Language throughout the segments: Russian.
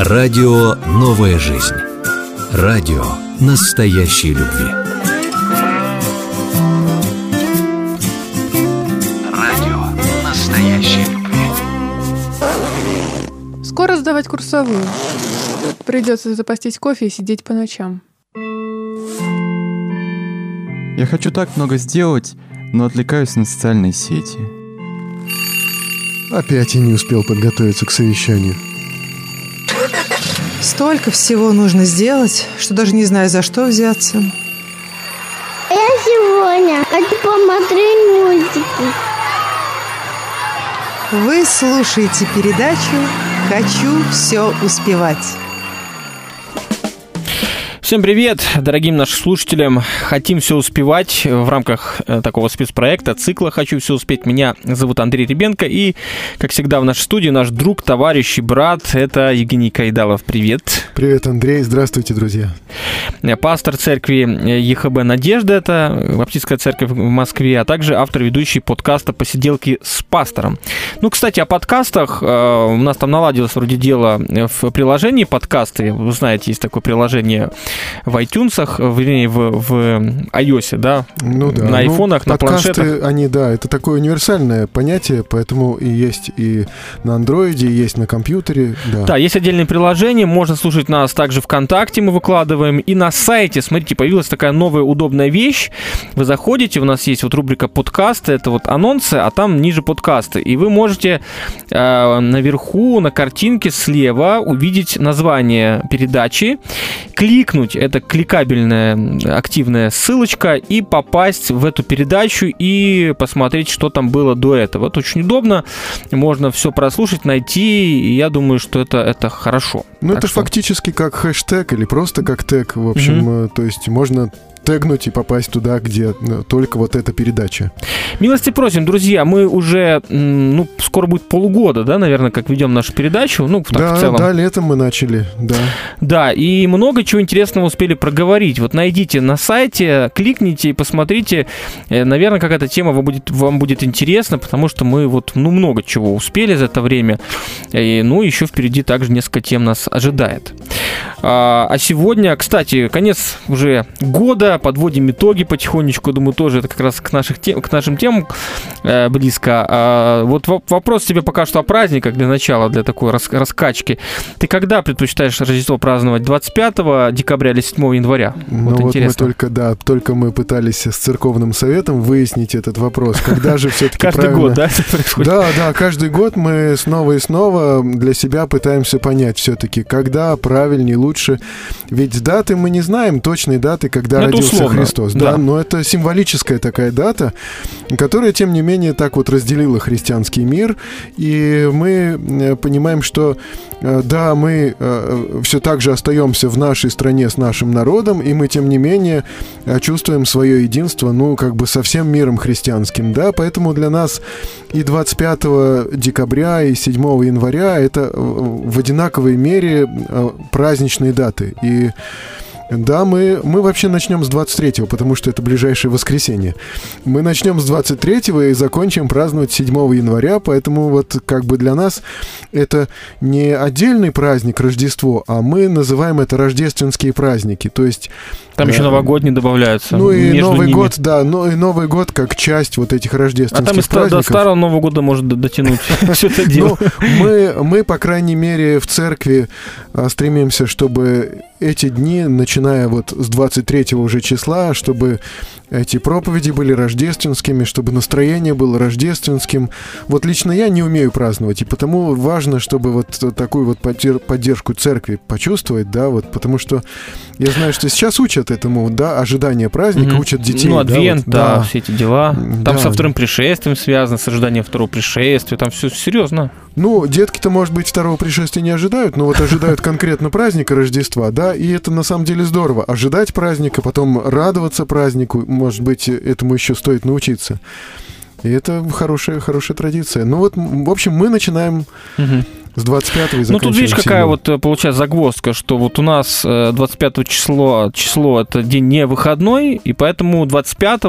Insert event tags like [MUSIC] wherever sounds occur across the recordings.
Радио «Новая жизнь». Радио настоящей любви. Радио настоящей любви. Скоро сдавать курсовую. Придется запастись кофе и сидеть по ночам. Я хочу так много сделать, но отвлекаюсь на социальные сети. Опять я не успел подготовиться к совещанию. Столько всего нужно сделать, что даже не знаю, за что взяться. Я сегодня хочу посмотреть мультики. Вы слушаете передачу «Хочу все успевать». Всем привет, дорогим нашим слушателям. Хотим все успевать в рамках э, такого спецпроекта, цикла «Хочу все успеть». Меня зовут Андрей Ребенко, и, как всегда, в нашей студии наш друг, товарищ и брат – это Евгений Кайдалов. Привет. Привет, Андрей. Здравствуйте, друзья. Э, пастор церкви э, ЕХБ «Надежда» – это Баптистская церковь в Москве, а также автор ведущий подкаста «Посиделки с пастором». Ну, кстати, о подкастах. У нас там наладилось вроде дело в приложении подкасты. Вы знаете, есть такое приложение – в iTunes, вернее, в, в iOS, да? Ну да. На айфонах, ну, на подкасты, планшетах. они, да, это такое универсальное понятие, поэтому и есть и на андроиде, есть на компьютере, да. Да, есть отдельные приложения, можно слушать нас также ВКонтакте, мы выкладываем, и на сайте, смотрите, появилась такая новая удобная вещь, вы заходите, у нас есть вот рубрика подкасты, это вот анонсы, а там ниже подкасты, и вы можете э, наверху на картинке слева увидеть название передачи, кликнуть, это кликабельная активная ссылочка, и попасть в эту передачу и посмотреть, что там было до этого. Это очень удобно, можно все прослушать, найти, и я думаю, что это, это хорошо. Ну, это что- фактически как хэштег или просто как тег, в общем, э, то есть можно тегнуть и попасть туда, где э, только вот эта передача. Милости просим, друзья, мы уже, ну, скоро будет полгода, да, наверное, как ведем нашу передачу, ну, так, да, в целом. да, летом мы начали, да. Да, и много чего интересного успели проговорить. Вот найдите на сайте, кликните и посмотрите. Э, Наверное, какая-то тема вам будет, вам будет интересна, потому что мы вот, ну, много чего успели за это время. И, ну, еще впереди также несколько тем нас ожидает. А, а сегодня, кстати, конец уже года, подводим итоги потихонечку. Думаю, тоже это как раз к, наших тем, к нашим темам э, близко. А, вот воп- вопрос тебе пока что о праздниках для начала, для такой рас- раскачки. Ты когда предпочитаешь Рождество праздновать? 25 декабря или 7 января? Ну вот вот мы интересно. только, да, только мы пытались с церковным советом выяснить этот вопрос. Когда же все-таки Каждый год, да, это происходит? Да, да, каждый год мы снова и снова для себя пытаемся понять все-таки, когда правильнее, лучше. Ведь даты мы не знаем, точной даты, когда Ну, это родился условно, Христос. да. Да, но это символическая такая дата, которая, тем не менее, так вот разделила христианский мир. И мы э, понимаем, что э, да, мы все так же остаемся в нашей стране с нашим народом, и мы, тем не менее, э, чувствуем свое единство, ну, как бы со всем миром христианским, да, поэтому для нас и 25 декабря, и 7 января это э, в одинаковой мере э, праздничные даты. И да, мы, мы вообще начнем с 23-го, потому что это ближайшее воскресенье. Мы начнем с 23-го и закончим праздновать 7 января, поэтому вот как бы для нас это не отдельный праздник Рождество, а мы называем это рождественские праздники. То есть Там еще э, новогодние добавляются. ну и Новый ними. год, да, ну и Новый год как часть вот этих А рождественских там и ста- до праздников. старого Нового года может дотянуть [LAUGHS] все это дело. Ну, мы, мы, по крайней мере, в церкви а, стремимся, чтобы эти дни, начиная вот с 23 уже числа, чтобы эти проповеди были рождественскими, чтобы настроение было рождественским. Вот лично я не умею праздновать, и потому важно, чтобы вот такую вот поддер- поддержку церкви почувствовать, да, вот, потому что я знаю, что сейчас учат этому, да, ожидание праздника, Мгм. учат детей. Ну, да, адвент, вот, да, все эти дела. Там Да. со вторым пришествием связано, с ожиданием второго пришествия. Там все серьезно. Ну, детки-то, может быть, второго пришествия не ожидают, но вот ожидают конкретно праздника Рождества, да, и это на самом деле здорово. Ожидать праздника, потом радоваться празднику, может быть, этому еще стоит научиться. И это хорошая, хорошая традиция. Ну вот, в общем, мы начинаем Мгм. С 25 и Ну, тут видишь, какая 7. вот э, получается загвоздка, что вот у нас э, 25 число, число это день не выходной, и поэтому 25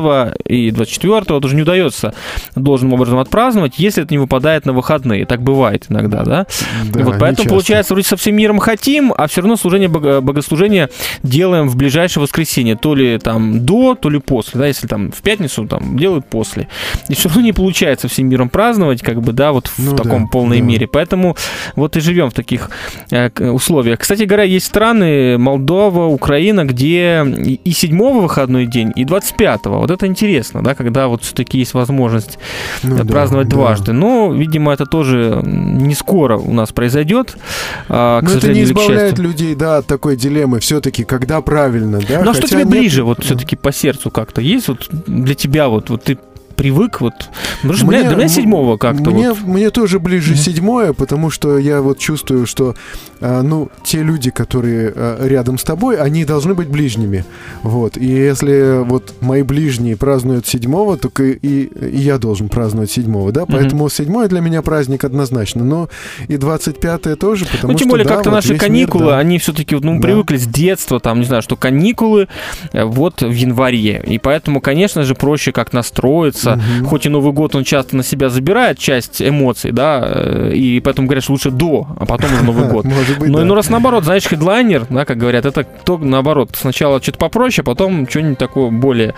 и 24 это уже не удается должным образом отпраздновать, если это не выпадает на выходные. Так бывает иногда, да? Да, вот поэтому нечасто. получается, вроде со всем миром хотим, а все равно служение бого- богослужения делаем в ближайшее воскресенье, то ли там до, то ли после, да, если там в пятницу там делают после. И все равно не получается всем миром праздновать, как бы, да, вот в Ну таком да, полной да. мере. Поэтому вот и живем в таких э, условиях. Кстати говоря, есть страны, Молдова, Украина, где и и 7 выходной день, и 25 Вот это интересно, да, когда вот все-таки есть возможность Ну э, да, праздновать да. дважды. Но, видимо, это тоже не скоро у нас произойдет. а, к Но это не избавляет людей, да, от такой дилеммы. Все-таки, когда правильно, да? Ну а что тебе нет- ближе, вот все-таки по сердцу как-то есть? Вот для тебя вот, вот ты привык, вот. Потому что для, для меня седьмого как-то. Мне, вот. мне тоже ближе Мгм. седьмое, потому что я вот чувствую, что а, ну, те люди, которые а, рядом с тобой, они должны быть ближними. Вот. И если вот мои ближние празднуют седьмого, то и, и, и я должен праздновать седьмого, да? Поэтому седьмое для меня праздник однозначно. Но и 25 тоже, потому Ну, тем что, более, да, как-то вот наши весь мир, каникулы, да. они все-таки, ну, Да. привыкли с детства, там, не знаю, что каникулы э, вот в январе. И поэтому, конечно же, проще как настроиться. Мгм. Хоть и Новый год, он часто на себя забирает часть эмоций, да, э, и поэтому говорят, что лучше до, а потом уже Новый [LAUGHS] год. Может быть, Но да. иной раз наоборот, знаешь, хедлайнер, да, как говорят, это кто наоборот, сначала что-то попроще, а потом что-нибудь такое более,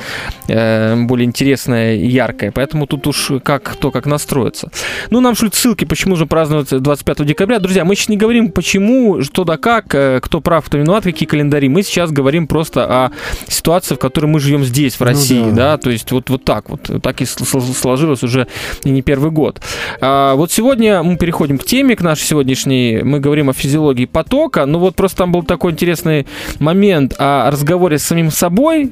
э, более интересное и яркое. Поэтому тут уж как кто как настроится. Ну, нам шлют ссылки, почему же празднуют 25 декабря. Друзья, мы сейчас не говорим, почему, что да как, э, кто прав, кто виноват, какие календари. Мы сейчас говорим просто о ситуации, в которой мы живем здесь, в Ну России, да. да, то есть вот, вот так вот. Так и сл- сл- сложилось уже и не первый год. А, вот сегодня мы переходим к теме, к нашей сегодняшней. Мы говорим о физиологии потока. Ну вот просто там был такой интересный момент о разговоре с самим собой.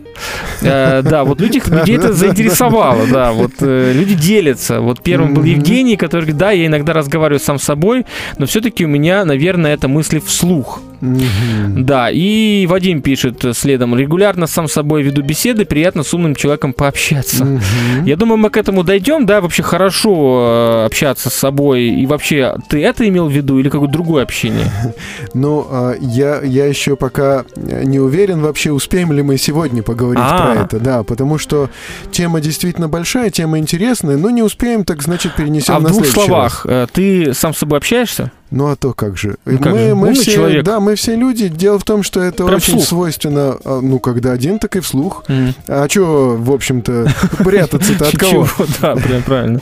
Э, да, вот людей, людей это заинтересовало, да. Вот э, люди делятся. Вот первым был. Евгений, который говорит, да, я иногда разговариваю сам с собой, но все-таки у меня, наверное, это мысли вслух. Да, и Вадим пишет следом, регулярно сам с собой веду беседы, приятно с умным человеком пообщаться. Я думаю, мы к этому дойдем, да, вообще хорошо э, общаться с собой. И вообще, ты это имел в виду или какое-то другое общение? [LAUGHS] Ну, а, я, я еще пока не уверен вообще, успеем ли мы сегодня поговорить А. про это, да, потому что тема действительно большая, тема интересная, но не успеем, так значит перенесем а в на двух следующий словах, э, ты сам с собой общаешься? Ну а то как же? Ну, как мы, же, мы умный все, человек. да, мы все люди. Дело в том, что это Прям очень вслух. свойственно, а, ну когда один, так и вслух. М. А что, в общем-то, прятаться-то от [LAUGHS] кого? Да, прям правильно.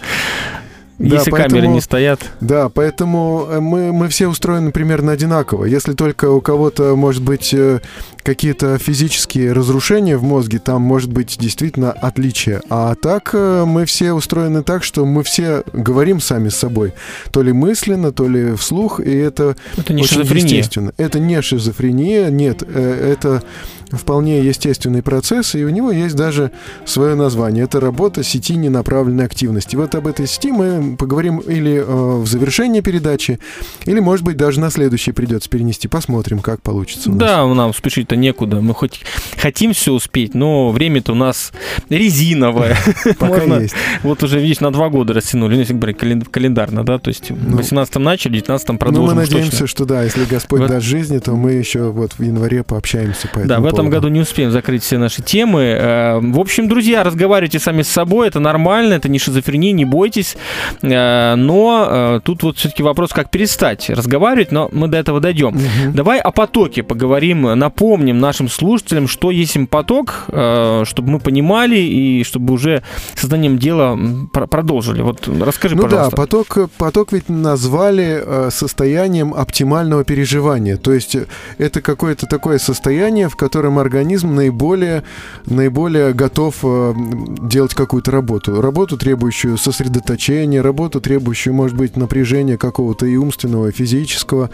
Да, Если камеры поэтому- не стоят. Да, поэтому э, мы, мы все устроены примерно одинаково. Если только у кого-то, может быть, э, какие-то физические разрушения в мозге, там может быть действительно отличие. А так э, мы все устроены так, что мы все говорим сами с собой. То ли мысленно, то ли вслух, и это Это не очень шизофрения. естественно. Это не шизофрения, нет, это вполне естественный процесс, и у него есть даже свое название. Это работа сети ненаправленной активности. Вот об этой сети мы поговорим или э, в завершении передачи, или, может быть, даже на следующий придется перенести. Посмотрим, как получится. у нас. Да, нам спешить-то некуда. Мы хоть хотим все успеть, но время-то у нас резиновое. Пока есть. Вот уже, видишь, на два года растянули, ну, если говорить кален- календарно, да, то есть в Ну, 18-м начали, в 19-м Ну, продолжим. мы уж точно. надеемся, что да, если Господь даст жизни, то мы еще вот в январе пообщаемся по этому Да, в этом поводу. году не успеем закрыть все наши темы. Э, В общем, друзья, разговаривайте сами с собой, это нормально, это не шизофрения, не бойтесь. Э, Но э, тут вот все-таки вопрос, как перестать разговаривать, но мы до этого дойдем. Мгм. Давай о потоке поговорим, напомним нашим слушателям, что есть им поток, чтобы мы понимали и чтобы уже созданием дела продолжили. Вот расскажи, Ну пожалуйста. да, поток, поток ведь назвали состоянием оптимального переживания. То есть это какое-то такое состояние, в котором организм наиболее, наиболее готов э, делать какую-то работу. Работу, требующую сосредоточения, работу, требующую, может быть, напряжения какого-то и умственного, и физического.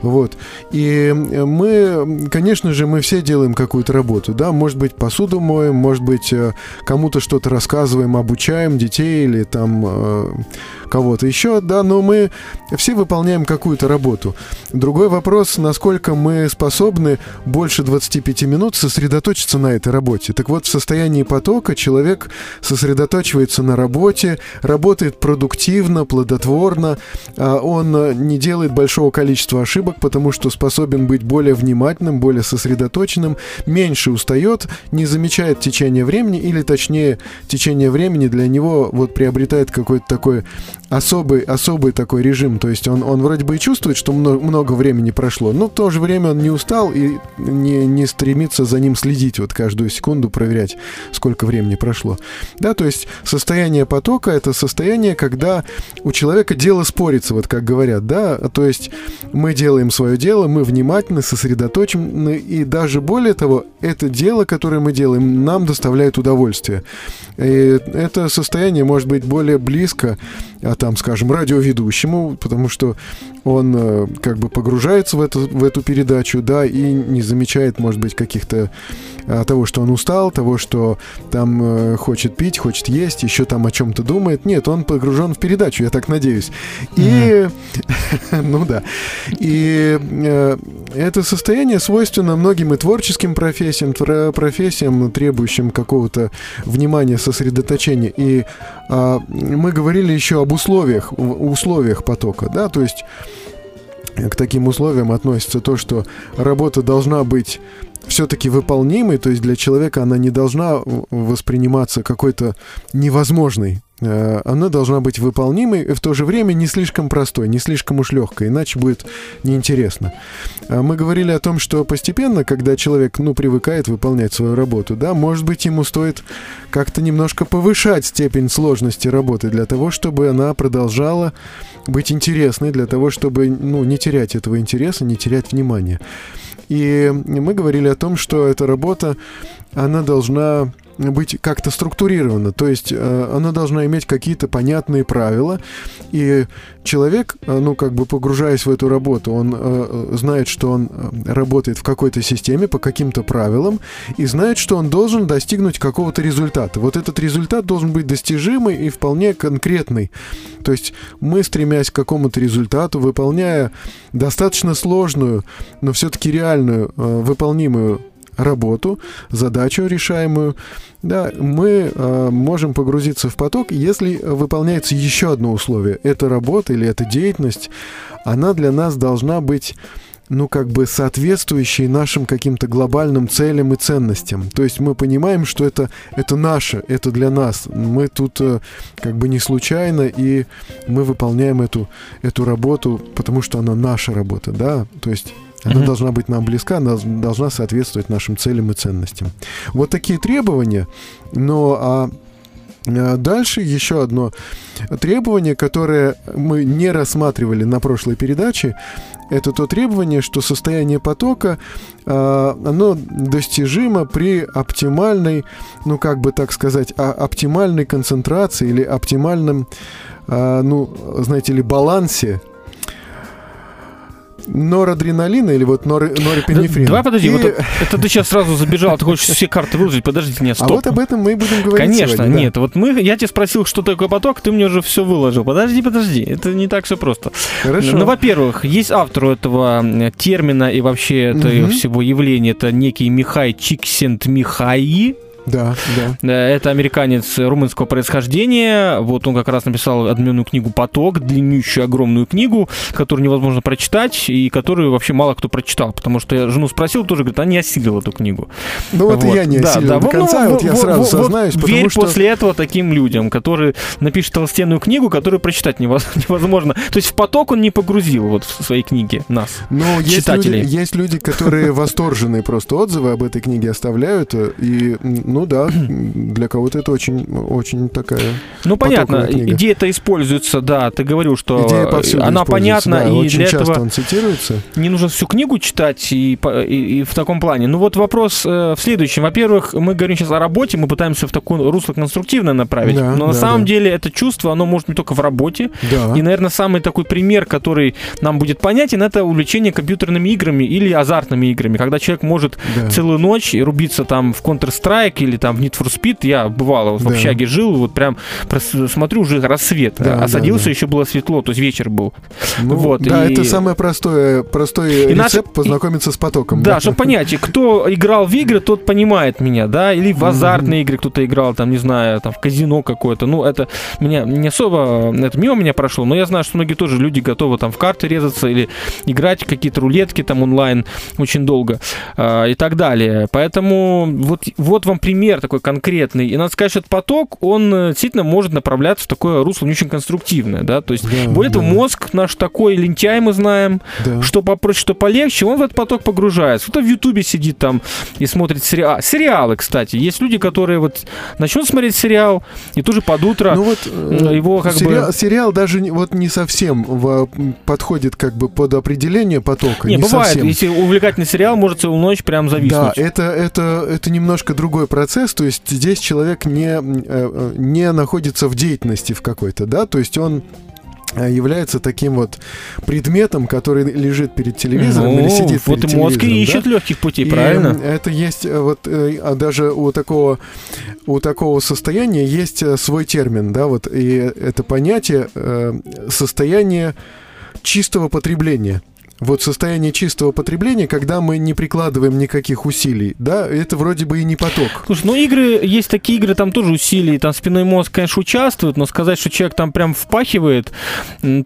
Вот. И э, мы, конечно же, мы все делаем какую-то работу, да, может быть, посуду моем, может быть, э, кому-то что-то рассказываем, обучаем детей или там кого-то еще, да, но мы все выполняем какую-то работу. Другой вопрос, насколько мы способны больше 25 минут сосредоточиться на этой работе. Так вот, в состоянии потока человек сосредоточивается на работе, работает продуктивно, плодотворно. А, Он э, не делает большого количества ошибок, потому что способен быть более внимательным, более сосредоточенным, меньше устает, не замечает течение времени, или точнее, течение времени для него вот приобретает какой-то такой особый, особый такой режим. То есть он, он вроде бы и чувствует, что много времени прошло, но в то же время он не устал и не, не стремится за ним следить, вот каждую секунду проверять, сколько времени прошло. Да, то есть состояние потока — это состояние, когда у человека дело спорится, вот как говорят, да, то есть мы делаем свое дело, мы внимательны, сосредоточены, и даже более того, это дело, которое мы делаем, нам доставляет удовольствие. И это состояние может быть более близко, а там, скажем, радиоведущему, потому что он э, как бы погружается в эту, в эту передачу, да, и не замечает, может быть, каких-то а, того, что он устал, того, что там э, хочет пить, хочет есть, еще там о чем-то думает. Нет, он погружен в передачу, я так надеюсь. И, [LAUGHS] ну да, и э, это состояние свойственно многим и творческим профессиям, профессиям, требующим какого-то внимания, сосредоточения. И а, мы говорили еще об условиях, условиях потока, да, то есть к таким условиям относится то, что работа должна быть все-таки выполнимой, то есть для человека она не должна восприниматься какой-то невозможной. Э, Она должна быть выполнимой и в то же время не слишком простой, не слишком уж легкой, иначе будет неинтересно. А Мы говорили о том, что постепенно, когда человек, ну, привыкает выполнять свою работу, да, может быть, ему стоит как-то немножко повышать степень сложности работы для того, чтобы она продолжала быть интересной, для того, чтобы, ну, не терять этого интереса, не терять внимания. И мы говорили о том, что эта работа, она должна быть как-то структурирована, то есть э, она должна иметь какие-то понятные правила, и человек, э, ну, как бы погружаясь в эту работу, он э, знает, что он э, работает в какой-то системе по каким-то правилам, и знает, что он должен достигнуть какого-то результата. Вот этот результат должен быть достижимый и вполне конкретный. То есть мы, стремясь к какому-то результату, выполняя достаточно сложную, но все-таки реальную, э, выполнимую работу, задачу решаемую, да, мы э, можем погрузиться в поток, если выполняется еще одно условие. Эта работа или эта деятельность, она для нас должна быть ну, как бы соответствующей нашим каким-то глобальным целям и ценностям. То есть мы понимаем, что это, это наше, это для нас. Мы тут э, как бы не случайно, и мы выполняем эту, эту работу, потому что она наша работа, да, то есть она Мгм. должна быть нам близка, она должна соответствовать нашим целям и ценностям. Вот такие требования, но а а Дальше еще одно требование, которое мы не рассматривали на прошлой передаче, это то требование, что состояние потока, а, оно достижимо при оптимальной, ну как бы так сказать, а- оптимальной концентрации или оптимальном, ну, знаете ли, балансе норадреналина или вот нор, норепинефрина. Давай подожди, И- вот это, это ты сейчас сразу забежал, ты хочешь все карты выложить, подождите, нет, А стоп. вот об этом мы и будем говорить Конечно, сегодня, да. нет, вот мы, я тебя спросил, что такое поток, ты мне уже все выложил. Подожди, подожди, это не так все просто. Хорошо. Ну, во-первых, есть автор этого м, термина и вообще этого Мгм. всего явления, это некий Михай Чиксент Михаи. Да, да. Э, Это американец румынского происхождения. Вот он как раз написал одноименную книгу «Поток», длиннющую, огромную книгу, которую невозможно прочитать и которую вообще мало кто прочитал. Потому что я жену спросил, тоже говорит, она не осилила эту книгу. Ну вот, и я не осилил до вот, конца, ну, вот я сразу вот, сознаюсь, вот верь что... после этого таким людям, которые напишут толстенную книгу, которую прочитать невоз- [LAUGHS] невозможно. То есть в поток он не погрузил вот в своей книге нас. Но есть читателей. люди, есть люди, которые восторженные просто отзывы об этой книге оставляют. э, И, ну да, для кого-то это очень, очень такая... Ну, понятно, книга. идея-то используется, да, ты говорил, что Идея она понятна, да, и очень для часто этого он цитируется. не нужно всю книгу читать и, и- и в таком плане. Ну вот вопрос э, в следующем. Во-первых, мы говорим сейчас о работе, мы пытаемся в такое русло конструктивное направить, Да, но на да, самом да. деле это чувство, оно может быть только в работе. Да. И, наверное, самый такой пример, который нам будет понятен, это увлечение компьютерными играми или азартными играми, когда человек может да. целую ночь рубиться там в Counter-Strike или там в Need for Speed, я бывало вот в Да. общаге жил, вот прям смотрю уже рассвет, Да, а да, садился да. еще было светло, то есть вечер был. Ну, Вот, да, и- это самое простое, простой И рецепт наши- познакомиться с потоком. Да, чтобы понять, и кто играл в игры, тот понимает меня, да, или в азартные игры кто-то играл, там, не знаю, там, в казино какое-то. Ну, это меня не особо, это мимо меня прошло, но я знаю, что многие тоже люди готовы там в карты резаться или играть какие-то рулетки там онлайн очень долго а, и так далее. Поэтому вот, вот вам пример такой конкретный. И надо сказать, что этот поток, он э, действительно может направляться в такое русло не очень конструктивное, да, то есть Да, более того, да. мозг наш такой лентяй, мы знаем, Да. что попроще, что полегче, он в этот поток погружается. Кто-то в Ютубе сидит там и смотрит сериал. Сериалы, кстати. Есть люди, которые вот начнут смотреть сериал, и тоже под утро Ну вот э, его как сериал, бы... сериал даже вот не совсем в- подходит как бы под определение потока. Не, не бывает, совсем. если увлекательный сериал, может целую ночь прям Да, зависнуть. это, это, это немножко другой процесс, то есть здесь человек не, э, э, не находится в деятельности в какой-то, да, то есть он э, является таким вот предметом, который лежит перед телевизором или Ну, сидит вот перед мозг и телевизором, ищет да? легких путей, И, правильно? Это есть вот а даже у такого у такого состояния есть свой термин, да, вот и это понятие состояние чистого потребления. Вот состояние чистого потребления, когда мы не прикладываем никаких усилий, да, это вроде бы и не поток. Слушай, ну игры, есть такие игры, там тоже усилий, там спинной мозг, конечно, участвует, но сказать, что человек там прям впахивает,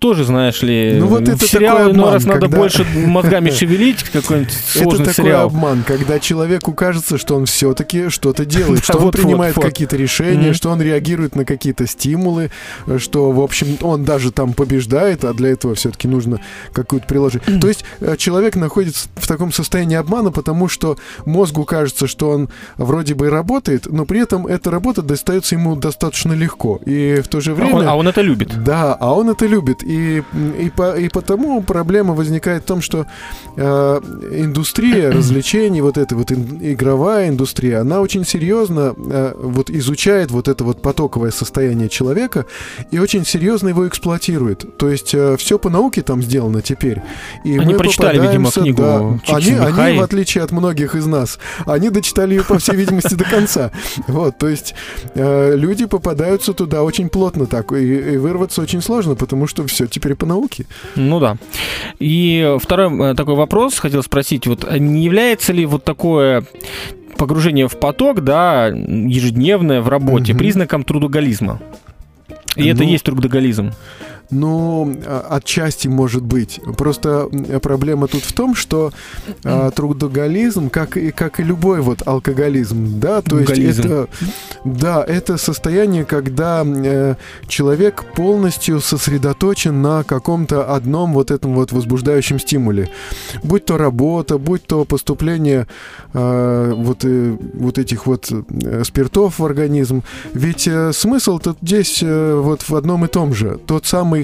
тоже, знаешь ли, Ну, вот в это сериал такой иной обман, раз надо когда- больше [LAUGHS] мозгами шевелить, какой-нибудь сложный это такой сериал. обман, когда человеку кажется, что он все-таки что-то [LAUGHS] делает, что он принимает какие-то решения, что он реагирует на какие-то стимулы, э, что, в общем, он даже там побеждает, а для этого все-таки нужно какую-то приложить. То есть э, человек находится в таком состоянии обмана, потому что мозгу кажется, что он вроде бы и работает, но при этом эта работа достается ему достаточно легко. И в то же А время... он, а он это любит. Да, а он это любит. И, и, по- и потому проблема возникает в том, что э, индустрия [CLEARS THROAT] развлечений, вот эта вот ин- игровая индустрия, она очень серьезно э, вот изучает вот это вот потоковое состояние человека и очень серьезно его эксплуатирует. То есть все по науке там сделано теперь. И Они мы прочитали, видимо, книгу да. они, они, в отличие от многих из нас, они дочитали ее, по всей видимости, до конца. Вот, то есть э, люди попадаются туда очень плотно так, и, и вырваться очень сложно, потому что все теперь по науке. Ну да. И второй э, такой вопрос хотел спросить. Вот э, не является ли вот такое погружение в поток, да, ежедневное в работе, Мгм. признаком трудоголизма? И это Ну, и есть трудоголизм. Ну, а, отчасти может быть. Просто проблема тут в том, что а, трудоголизм, как и, как и любой вот алкоголизм, да, то есть это, да, это состояние, когда э, человек полностью сосредоточен на каком-то одном вот этом вот возбуждающем стимуле. Будь то работа, будь то поступление э, вот, э, вот этих вот э, спиртов в организм. Ведь э, смысл тут здесь э, вот в одном и том же. Тот самый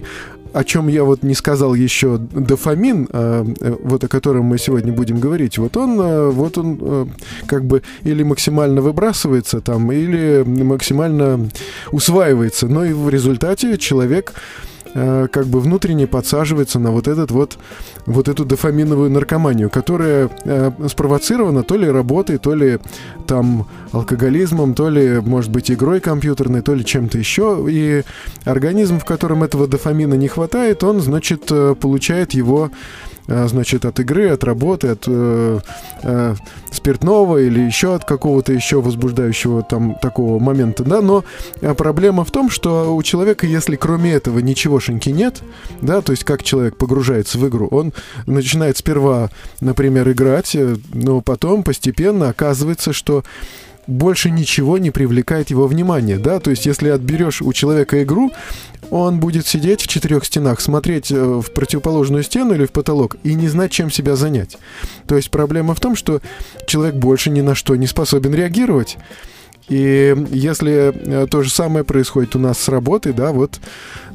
о чем я вот не сказал еще, дофамин, э, э, вот о котором мы сегодня будем говорить, вот он, э, вот он как бы или максимально выбрасывается там, или максимально усваивается, но и в результате человек как бы внутренне подсаживается на вот этот вот вот эту дофаминовую наркоманию, которая э, спровоцирована то ли работой, то ли там алкоголизмом, то ли, может быть, игрой компьютерной, то ли чем-то еще. И организм, в котором этого дофамина не хватает, он, значит, э, получает его э, значит, от игры, от работы, от э, э, спиртного или еще от какого-то еще возбуждающего там такого момента, да, но э, проблема в том, что у человека, если кроме этого ничегошеньки нет, да, то есть как человек погружается в игру, он начинает сперва, например, играть, э, но потом постепенно оказывается, что больше ничего не привлекает его внимание, да, то есть если отберешь у человека игру, он будет сидеть в четырех стенах, смотреть э, в противоположную стену или в потолок и не знать, чем себя занять. То есть проблема в том, что человек больше ни на что не способен реагировать. И если э, то же самое происходит у нас с работой, да, вот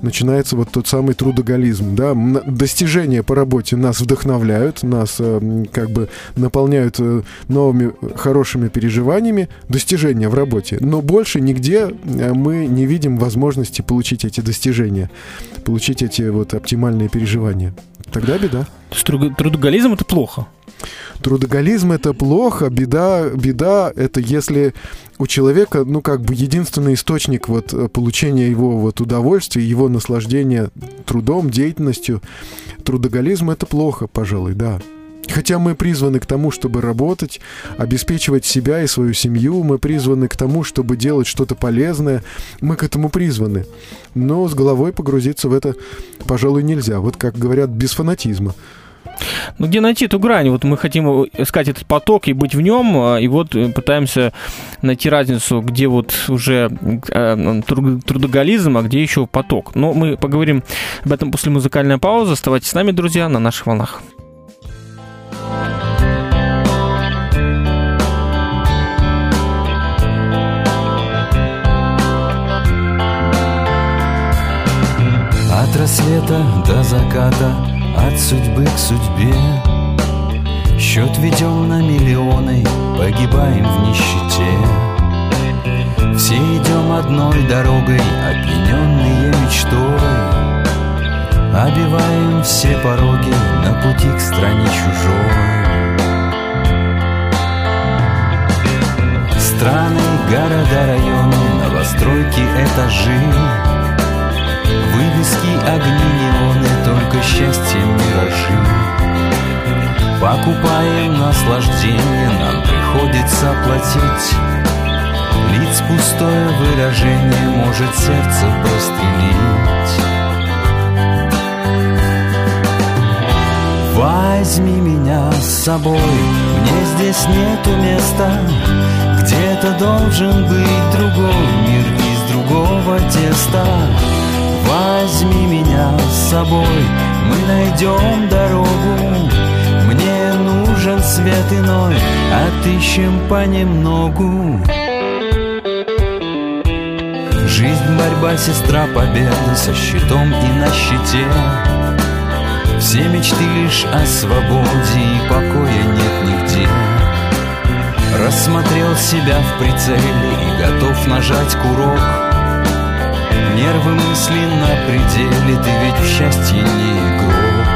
начинается вот тот самый трудоголизм, да, достижения по работе нас вдохновляют, нас э, как бы наполняют э, новыми хорошими переживаниями, достижения в работе, но больше нигде мы не видим возможности получить эти достижения, получить эти вот оптимальные переживания. Тогда беда. То есть тру- трудоголизм это плохо. Трудоголизм это плохо, беда, беда это если у человека, ну как бы единственный источник вот э, получения его вот удовольствия, его наслаждения трудом, деятельностью, трудоголизм это плохо, пожалуй, да. Хотя мы призваны к тому, чтобы работать, обеспечивать себя и свою семью, мы призваны к тому, чтобы делать что-то полезное, мы к этому призваны. Но с головой погрузиться в это, пожалуй, нельзя. Вот как говорят, без фанатизма. Ну, где найти эту грань? Вот мы хотим искать этот поток и быть в нем, а, и вот э, пытаемся найти разницу, где вот уже э, тру- трудоголизм, а где еще поток. Но мы поговорим об этом после музыкальной паузы. Оставайтесь с нами, друзья, на наших волнах. От рассвета до заката, от судьбы к судьбе. Счет ведем на миллионы, погибаем в нищете. Все идем одной дорогой, опьяненные мечтой Обиваем все пороги на пути к стране чужой. Страны, города, районы, новостройки, этажи. Вывески, огни, неоны, только счастье, миражи. Покупаем наслаждение, нам приходится платить. Лиц пустое выражение может сердце прострелить Возьми меня с собой, мне здесь нету места. Где-то должен быть другой мир из другого теста. Возьми меня с собой, мы найдем дорогу. Мне нужен свет иной, отыщем понемногу. Жизнь, борьба, сестра победы со щитом и на щите Все мечты лишь о свободе и покоя нет нигде. Рассмотрел себя в прицеле и готов нажать курок. Нервы мысли на пределе, ты ведь в счастье не игрок.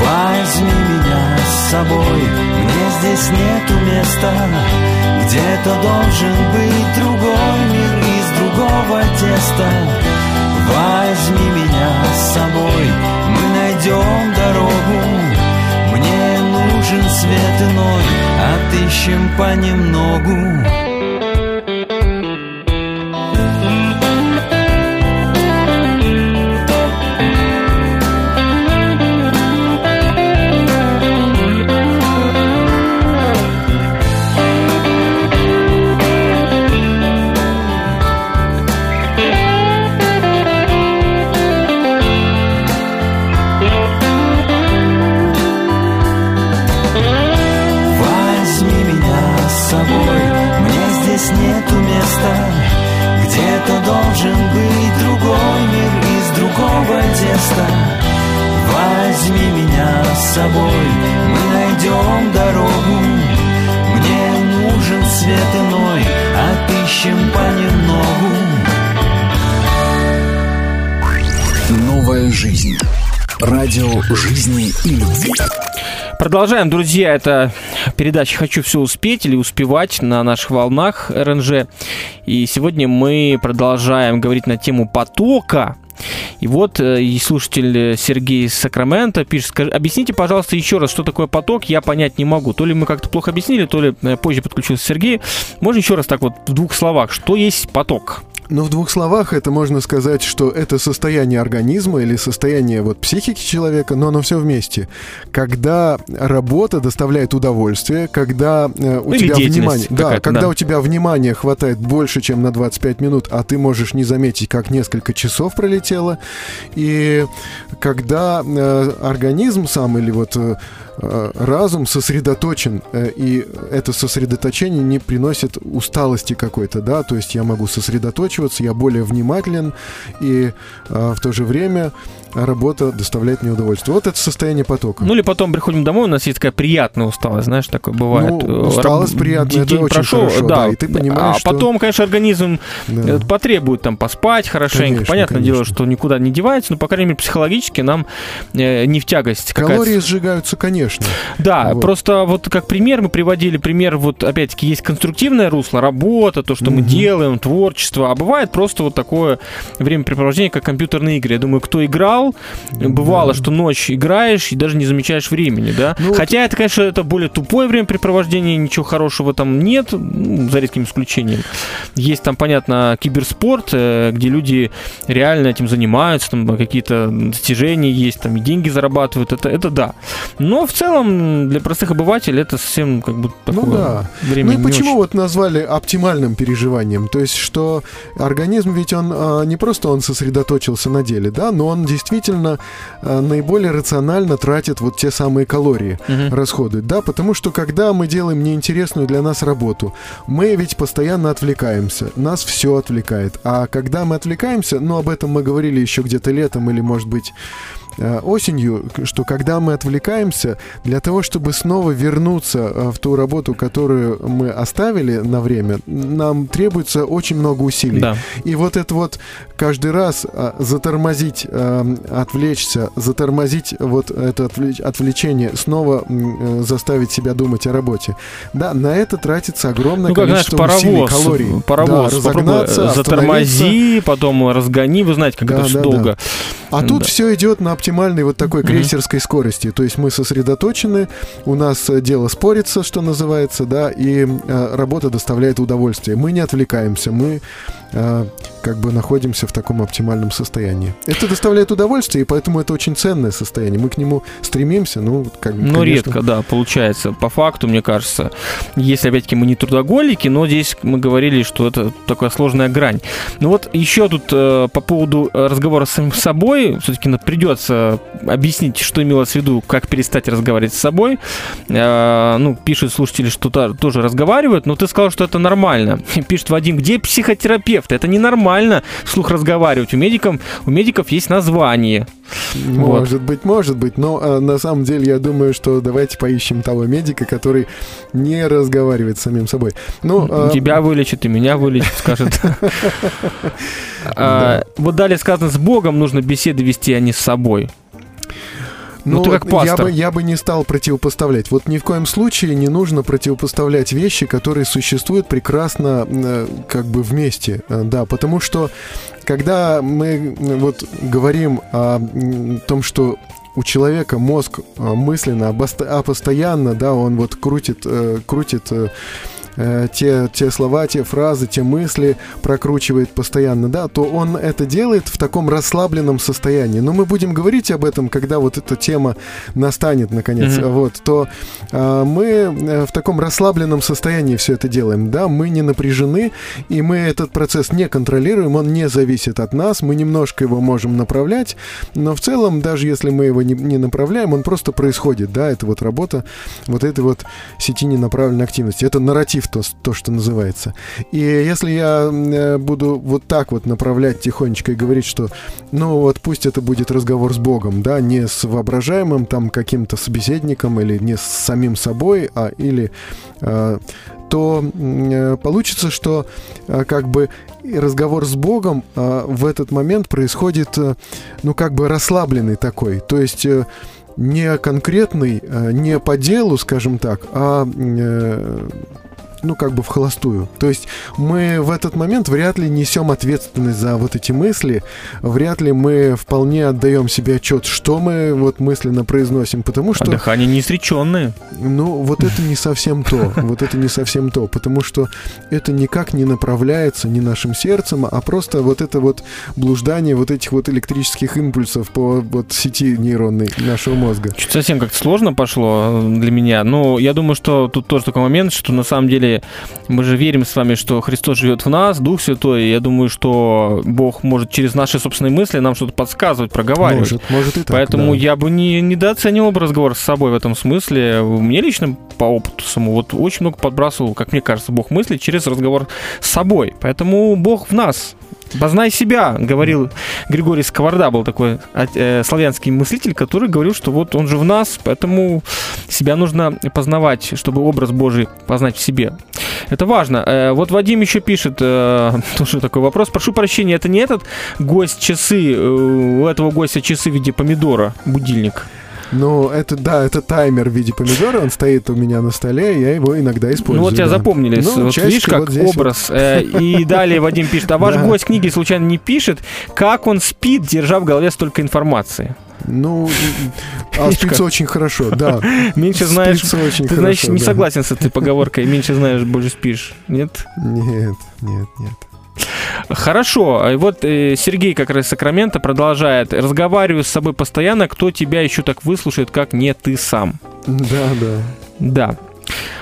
Возьми меня с собой, мне здесь нету места. Где-то должен быть другой мир из другого теста Возьми меня с собой, мы найдем дорогу. Мне нужен свет иной, отыщем понемногу Радио жизни и любви. Продолжаем, друзья. Это передача «Хочу все успеть» или «Успевать» на наших волнах РНЖ. И сегодня мы продолжаем говорить на тему потока. И вот э, и слушатель Сергей Сакрамента пишет, объясните, пожалуйста, еще раз, что такое поток, я понять не могу. То ли мы как-то плохо объяснили, то ли э, позже подключился Сергей. Можно еще раз так вот в двух словах, что есть поток? Ну, в двух словах это можно сказать, что это состояние организма или состояние вот психики человека, но оно все вместе. Когда работа доставляет удовольствие, когда э, у Ну, или тебя внимание, да, когда да. у тебя внимания хватает больше, чем на 25 минут, а ты можешь не заметить, как несколько часов пролетело, и когда э, организм сам или вот э, разум сосредоточен, э, и это сосредоточение не приносит усталости какой-то, да, то есть я могу сосредоточиваться, я более внимателен, и э, в то же время а работа доставляет мне удовольствие. Вот это состояние потока. Ну или потом приходим домой, у нас есть такая приятная усталость, знаешь, такое бывает. Ну, усталость Раб- приятная, это очень прошел, хорошо, да, и ты понимаешь, А что- потом, конечно, организм Да. э, потребует там поспать хорошенько. Конечно, Понятное дело, конечно. что никуда не девается, но, по крайней мере, психологически нам э, не в тягость какая-то Калории сжигаются, конечно. Да, Вот. просто вот как пример мы приводили пример, вот опять-таки есть конструктивное русло, работа, то, что мы Мгм. делаем, творчество, а бывает просто вот такое времяпрепровождение, как компьютерные игры. Я думаю, кто играл, бывало, что ночь играешь и даже не замечаешь времени, да? Ну, Хотя это, конечно, это более тупое времяпрепровождение, ничего хорошего там нет, ну, за редким исключением. Есть там, понятно, киберспорт, э, где люди реально этим занимаются, там какие-то достижения есть, там и деньги зарабатывают, это, это да. Но в целом для простых обывателей это совсем как бы такое Ну да. время Ну и почему очень. вот назвали оптимальным переживанием? То есть, что организм ведь он а, не просто он сосредоточился на деле, да, но он действительно а, наиболее рационально тратит вот те самые калории, Мгм. расходует, да, потому что когда мы делаем неинтересную для нас работу, мы ведь постоянно отвлекаемся, нас все отвлекает, а когда мы отвлекаемся, ну об этом мы говорили еще где-то летом или может быть э, осенью, к- что когда мы отвлекаемся, для того, чтобы снова вернуться э, в ту работу, которую мы оставили на время, нам требуется очень много усилий. Да. И вот это вот каждый раз а, затормозить, отвлечься, затормозить вот это отвлеч- отвлечение, снова э, заставить себя думать о работе. Да, на это тратится огромное Ну, как, знаешь, количество усилий, паровоз, калорий. паровоз, да, разогнаться, затормози, потом разгони, вы знаете, как Да, это все да, долго. А тут Да. все идет на оптимальной вот такой крейсерской скорости. То есть мы сосредоточены, у нас э, дело спорится, что называется, да, и э, работа доставляет удовольствие. Мы не отвлекаемся, мы э, как бы находимся в таком оптимальном состоянии. Это доставляет удовольствие, и поэтому это очень ценное состояние. Мы к нему стремимся, ну, как бы, Но конечно, редко, да, получается. По факту, мне кажется, если, опять-таки, мы не трудоголики, но здесь мы говорили, что это такая сложная грань. Ну вот еще тут э, по поводу э, разговора с самим собой, все-таки придется объяснить, что имелось в виду, как перестать разговаривать с собой. Э, ну, пишут слушатели, что та- тоже разговаривают, но ты сказал, что это нормально. [LAUGHS] Пишет Вадим, где психотерапевт? Это ненормально вслух разговаривать. У медиков, у медиков есть название. Вот. Может быть, может быть, но э, на самом деле я думаю, что давайте поищем того медика, который не разговаривает с самим собой. Ну, э, Тебя вылечит и меня вылечит, скажет. [LAUGHS] А, Вот далее сказано, с Богом нужно беседы вести, а не с собой. Ну, ты как я пастор. бы, я бы не стал противопоставлять. Вот ни в коем случае не нужно противопоставлять вещи, которые существуют прекрасно э, как бы вместе. Э, Да, потому что когда мы вот говорим о том, что у человека мозг э, мысленно, обоста- а постоянно, да, он вот крутит, крутит э, те, те слова, те фразы, те мысли прокручивает постоянно, да, то он это делает в таком расслабленном состоянии. Но мы будем говорить об этом, когда вот эта тема настанет, наконец, Мгм. вот, то а, мы э, в таком расслабленном состоянии все это делаем, да, мы не напряжены, и мы этот процесс не контролируем, он не зависит от нас, мы немножко его можем направлять, но в целом, даже если мы его не, не направляем, он просто происходит, да, это вот работа вот этой вот сети ненаправленной активности. Это нарратив, то, то что называется. И если я э, буду вот так вот направлять тихонечко и говорить, что, ну вот пусть это будет разговор с Богом, да, не с воображаемым там каким-то собеседником или не с самим собой, а или э, то э, получится, что э, как бы разговор с Богом э, в этот момент происходит, э, ну как бы расслабленный такой, то есть не конкретный, не по делу, скажем так, а ну, как бы в холостую. То есть мы в этот момент вряд ли несем ответственность за вот эти мысли, вряд ли мы вполне отдаем себе отчет, что мы вот мысленно произносим, потому А что дыхание неисреченное. ну, вот это не совсем то. Вот это не совсем то. Потому что это никак не направляется ни нашим сердцем, а просто вот это вот блуждание вот этих вот электрических импульсов по вот сети нейронной нашего мозга. Чуть совсем как-то сложно пошло для меня. Но я думаю, что тут тоже такой момент, что на самом деле мы же верим с вами, что Христос живет в нас, Дух Святой. И я думаю, что Бог может через наши собственные мысли нам что-то подсказывать, проговаривать. Может, может и так. Поэтому да. я бы не недооценивал бы разговор с собой в этом смысле. Мне лично по опыту самому вот очень много подбрасывал, как мне кажется, Бог мысли через разговор с собой. Поэтому Бог в нас. Познай себя, говорил Григорий Сковорода, был такой э, славянский мыслитель, который говорил, что вот он же в нас, поэтому себя нужно познавать, чтобы образ Божий познать в себе. Это важно. Э, вот Вадим еще пишет, э, [LAUGHS] тоже такой вопрос. Прошу прощения, это не этот гость часы, э, у этого гостя часы в виде помидора, будильник? Ну, это, да, это таймер в виде помидора, он стоит у меня на столе, я его иногда использую. Ну, вот тебя да. запомнили, Ну, вот видишь, как вот образ. Э, И [LAUGHS] далее Вадим пишет, а ваш Да. гость книги случайно не пишет, как он спит, держа в голове столько информации? Ну, а спится очень хорошо, да. Меньше знаешь, Спится очень ты, значит, хорошо, не да. согласен с этой поговоркой, меньше знаешь, больше спишь, нет? Нет, нет, нет. Хорошо, а вот э, Сергей как раз из Сакрамента продолжает. Разговариваю с собой постоянно, кто тебя еще так выслушает, как не ты сам. Да, да. Да.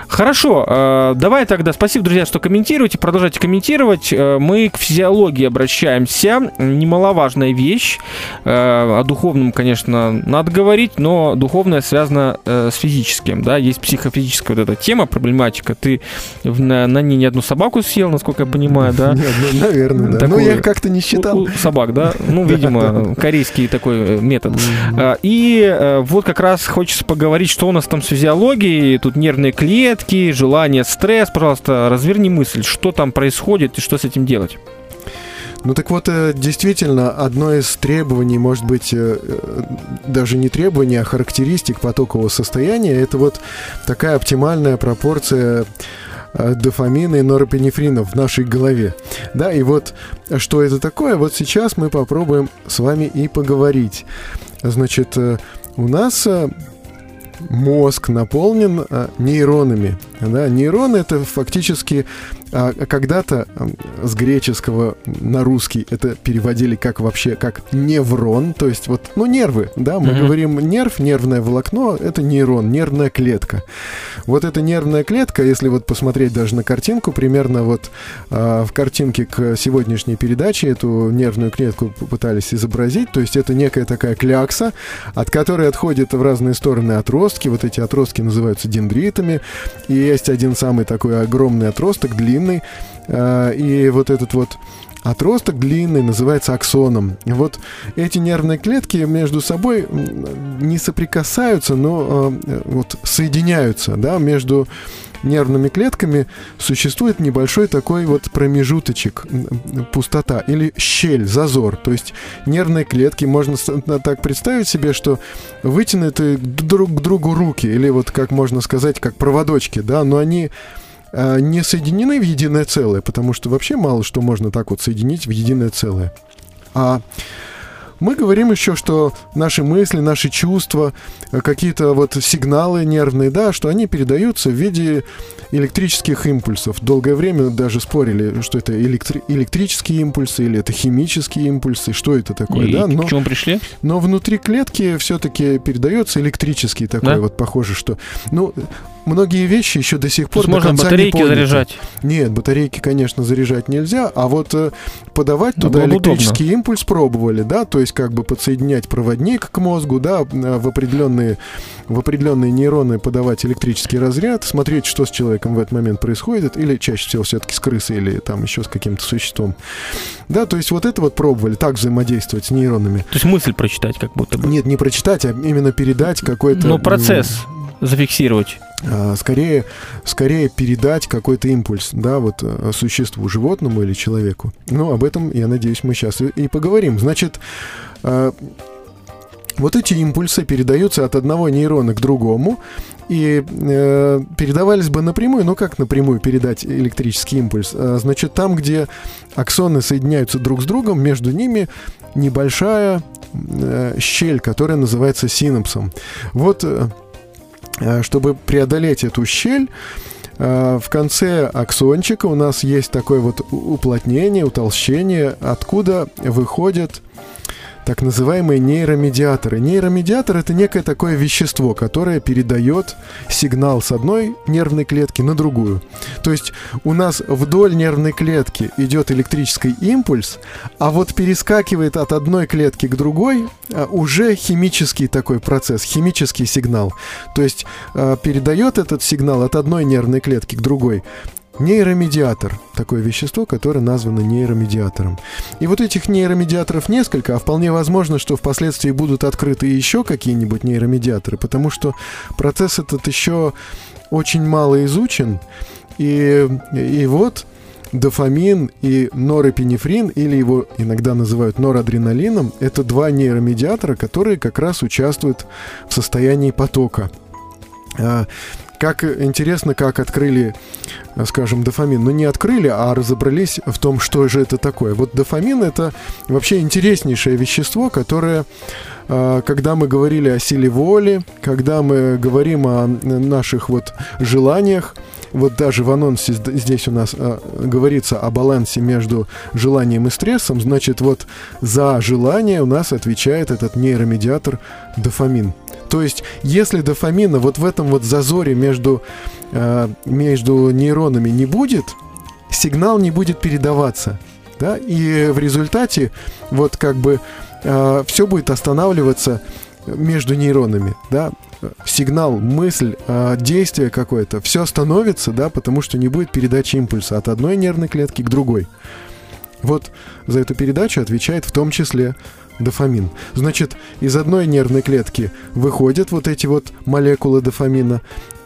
Хорошо, э, давай тогда, спасибо, друзья, что комментируете, продолжайте комментировать. Э, Мы к физиологии обращаемся. Немаловажная вещь. Э, О духовном, конечно, надо говорить, но духовное связано с физическим. Да? Есть психофизическая вот эта тема, проблематика. Ты на, на ней не одну собаку съел, насколько я понимаю, да? Нет, ну, наверное, да. Ну, я их как-то не считал. У- у собак, да? Ну, видимо, корейский такой метод. И вот как раз хочется поговорить, что у нас там с физиологией. Тут нервные клетки, желание, стресс. Пожалуйста, разверни мысль, что там происходит и что с этим делать. Ну так вот, э, действительно, одно из требований, может быть, э, э, даже не требование, а характеристик потокового состояния, это вот такая оптимальная пропорция дофамина и норопинефрина в нашей голове. Да, и вот что это такое, вот сейчас мы попробуем с вами и поговорить. Значит, у нас мозг наполнен э, нейронами. Да? Нейроны это фактически а, когда-то с греческого на русский это переводили как вообще как неврон, то есть вот, ну нервы, да, мы Мгм. говорим нерв, нервное волокно, это нейрон, нервная клетка. Вот эта нервная клетка, если вот посмотреть даже на картинку, примерно вот а, в картинке к сегодняшней передаче эту нервную клетку попытались изобразить, то есть это некая такая клякса, от которой отходят в разные стороны отростки, вот эти отростки называются дендритами, и есть один самый такой огромный отросток, длинный, а, и вот этот вот отросток длинный называется аксоном. Вот эти нервные клетки между собой не соприкасаются, но э, вот соединяются, да, между нервными клетками существует небольшой такой вот промежуточек, пустота или щель, зазор. То есть нервные клетки, можно так представить себе, что вытянуты друг к другу руки, или вот как можно сказать, как проводочки, да, но они не соединены в единое целое, потому что вообще мало что можно так вот соединить в единое целое. А мы говорим еще, что наши мысли, наши чувства, э, какие-то вот сигналы нервные, да, что они передаются в виде электрических импульсов. Долгое время даже спорили, что это электри- электрические импульсы или это химические импульсы, что это такое, И да, но... к чему пришли? Но внутри клетки все-таки передается электрический такой Да? вот, похоже, что... Ну, многие вещи еще до сих пор до можно конца не батарейки поняты. заряжать. Нет, батарейки, конечно, заряжать нельзя, а вот э, подавать Ну, туда электрический импульс пробовали, да, то есть как бы подсоединять проводник к мозгу, да, э, в определенные, в определенные нейроны подавать электрический разряд, смотреть, что с человеком в этот момент происходит, или чаще всего все-таки с крысой или там еще с каким-то существом. Да, то есть вот это вот пробовали, так взаимодействовать с нейронами. То есть мысль прочитать как будто бы. Нет, не прочитать, а именно передать какой-то... М, процесс зафиксировать. А, скорее, скорее передать какой-то импульс, да, вот э, существу, животному или человеку. Ну, об этом, я надеюсь, мы сейчас и, поговорим. Значит, э, вот эти импульсы передаются от одного нейрона к другому, и э, передавались бы напрямую, ну как напрямую передать электрический импульс? Э, значит, там, где аксоны соединяются друг с другом, между ними небольшая э, щель, которая называется синапсом. Вот э, э, чтобы преодолеть эту щель, э, в конце аксончика у нас есть такое вот уплотнение, утолщение, откуда выходят так называемые нейромедиаторы. Нейромедиатор это некое такое вещество, которое передает сигнал с одной нервной клетки на другую. То есть у нас вдоль нервной клетки идет электрический импульс, а вот перескакивает от одной клетки к другой а, уже химический такой процесс, химический сигнал. То есть а, передает этот сигнал от одной нервной клетки к другой нейромедиатор, такое вещество, которое названо нейромедиатором. И вот этих нейромедиаторов несколько, а вполне возможно, что впоследствии будут открыты еще какие-нибудь нейромедиаторы, потому что процесс этот еще очень мало изучен. И, и вот дофамин и норэпинефрин, или его иногда называют норадреналином, это два нейромедиатора, которые как раз участвуют в состоянии потока. А, как интересно, как открыли, скажем, дофамин. Ну, не открыли, а разобрались в том, что же это такое. Вот дофамин это вообще интереснейшее вещество, которое, а, когда мы говорили о силе воли, когда мы говорим о наших вот желаниях, вот даже в анонсе здесь у нас э, говорится о балансе между желанием и стрессом, значит, вот за желание у нас отвечает этот нейромедиатор дофамин. То есть, если дофамина вот в этом вот зазоре между, между нейронами не будет, сигнал не будет передаваться. Да? И в результате вот как бы э, все будет останавливаться между нейронами. Да? сигнал, мысль, а, действие какое-то, все становится, да, потому что не будет передачи импульса от одной нервной клетки к другой. Вот за эту передачу отвечает в том числе дофамин. Значит, из одной нервной клетки выходят вот эти вот молекулы дофамина,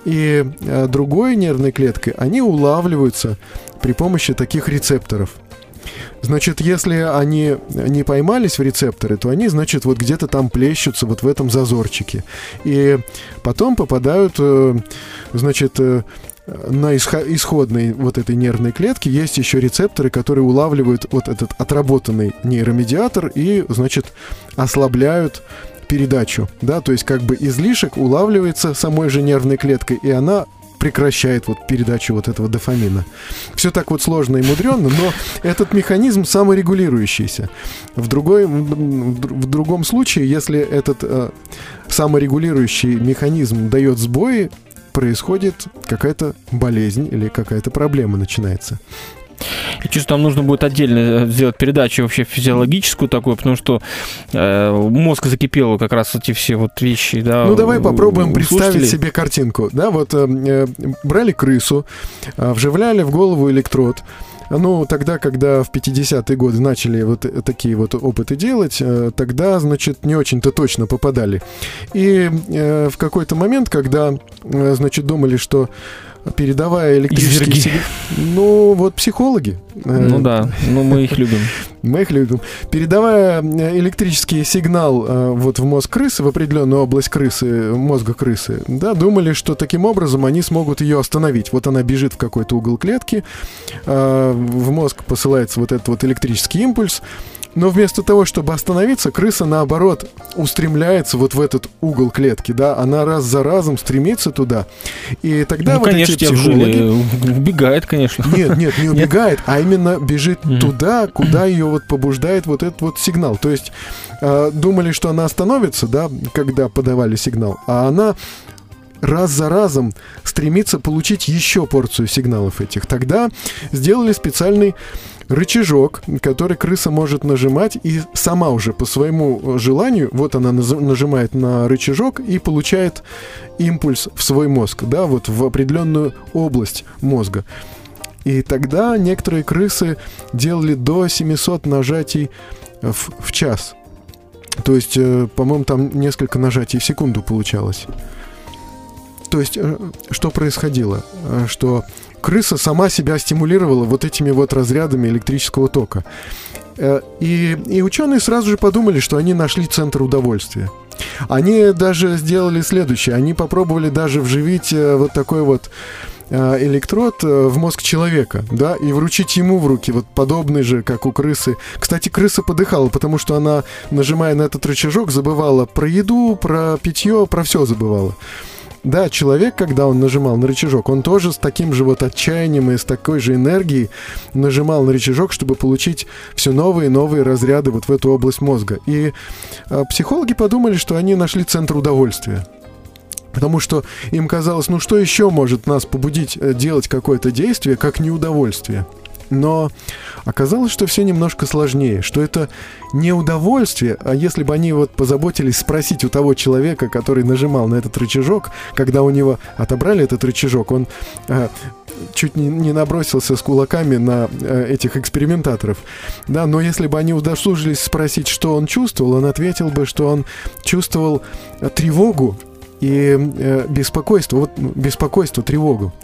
и а, другой нервной клеткой они улавливаются при помощи таких рецепторов – Значит, если они не поймались в рецепторы, то они, значит, вот где-то там плещутся вот в этом зазорчике. И потом попадают, э, значит, э, на исходной вот этой нервной клетке есть еще рецепторы, которые улавливают вот этот отработанный нейромедиатор и, значит, ослабляют передачу, да, то есть как бы излишек улавливается самой же нервной клеткой, и она прекращает вот передачу вот этого дофамина. Все так вот сложно и мудренно, но этот механизм саморегулирующийся. В, другой, в другом случае, если этот э, саморегулирующий механизм дает сбои, происходит какая-то болезнь или какая-то проблема начинается. Я чувствую, нам нужно будет отдельно э, сделать передачу вообще физиологическую такую, потому что э, мозг закипел как раз эти все вот вещи, да. Ну, давай попробуем представить себе картинку. Да, вот э, э, брали крысу, э, вживляли в голову электрод, ну, тогда, когда в 50-е годы начали вот такие вот опыты делать, э, тогда, значит, не очень-то точно попадали. И э, в какой-то момент, когда, э, значит, думали, что передавая электрический сигнал... Ну, вот психологи. Ну да, ну мы их любим. [LAUGHS] Мы их любим. Передавая электрический сигнал вот в мозг крысы, в определенную область крысы, мозга крысы, да, думали, что таким образом они смогут ее остановить. Вот она бежит в какой-то угол клетки, в мозг посылается вот этот вот электрический импульс, но вместо того, чтобы остановиться, крыса, наоборот, устремляется вот в этот угол клетки, да, она раз за разом стремится туда. И тогда ну, вот конечно, эти психологи... убегает, конечно. Нет, нет, не убегает, а именно бежит туда, куда ее вот побуждает вот этот вот сигнал. То есть э, думали, что она остановится, да, когда подавали сигнал, а она раз за разом стремится получить еще порцию сигналов этих. Тогда сделали специальный рычажок, который крыса может нажимать и сама уже по своему желанию, вот она нажимает на рычажок и получает импульс в свой мозг, да, вот в определенную область мозга. И тогда некоторые крысы делали до 700 нажатий в, в час. То есть, э, по-моему, там несколько нажатий в секунду получалось. То есть, э, что происходило? Э, что крыса сама себя стимулировала вот этими вот разрядами электрического тока. Э, и, и ученые сразу же подумали, что они нашли центр удовольствия. Они даже сделали следующее. Они попробовали даже вживить вот такой вот электрод в мозг человека, да, и вручить ему в руки, вот подобный же, как у крысы. Кстати, крыса подыхала, потому что она, нажимая на этот рычажок, забывала про еду, про питье, про все забывала. Да, человек, когда он нажимал на рычажок, он тоже с таким же вот отчаянием и с такой же энергией нажимал на рычажок, чтобы получить все новые и новые разряды вот в эту область мозга. И э, психологи подумали, что они нашли центр удовольствия. Потому что им казалось, ну что еще может нас побудить э, делать какое-то действие, как неудовольствие? Но оказалось, что все немножко сложнее, что это не удовольствие, а если бы они вот позаботились спросить у того человека, который нажимал на этот рычажок, когда у него отобрали этот рычажок, он э, чуть не, не набросился с кулаками на э, этих экспериментаторов. Да, но если бы они удосужились спросить, что он чувствовал, он ответил бы, что он чувствовал э, тревогу и э, беспокойство, вот беспокойство, тревогу.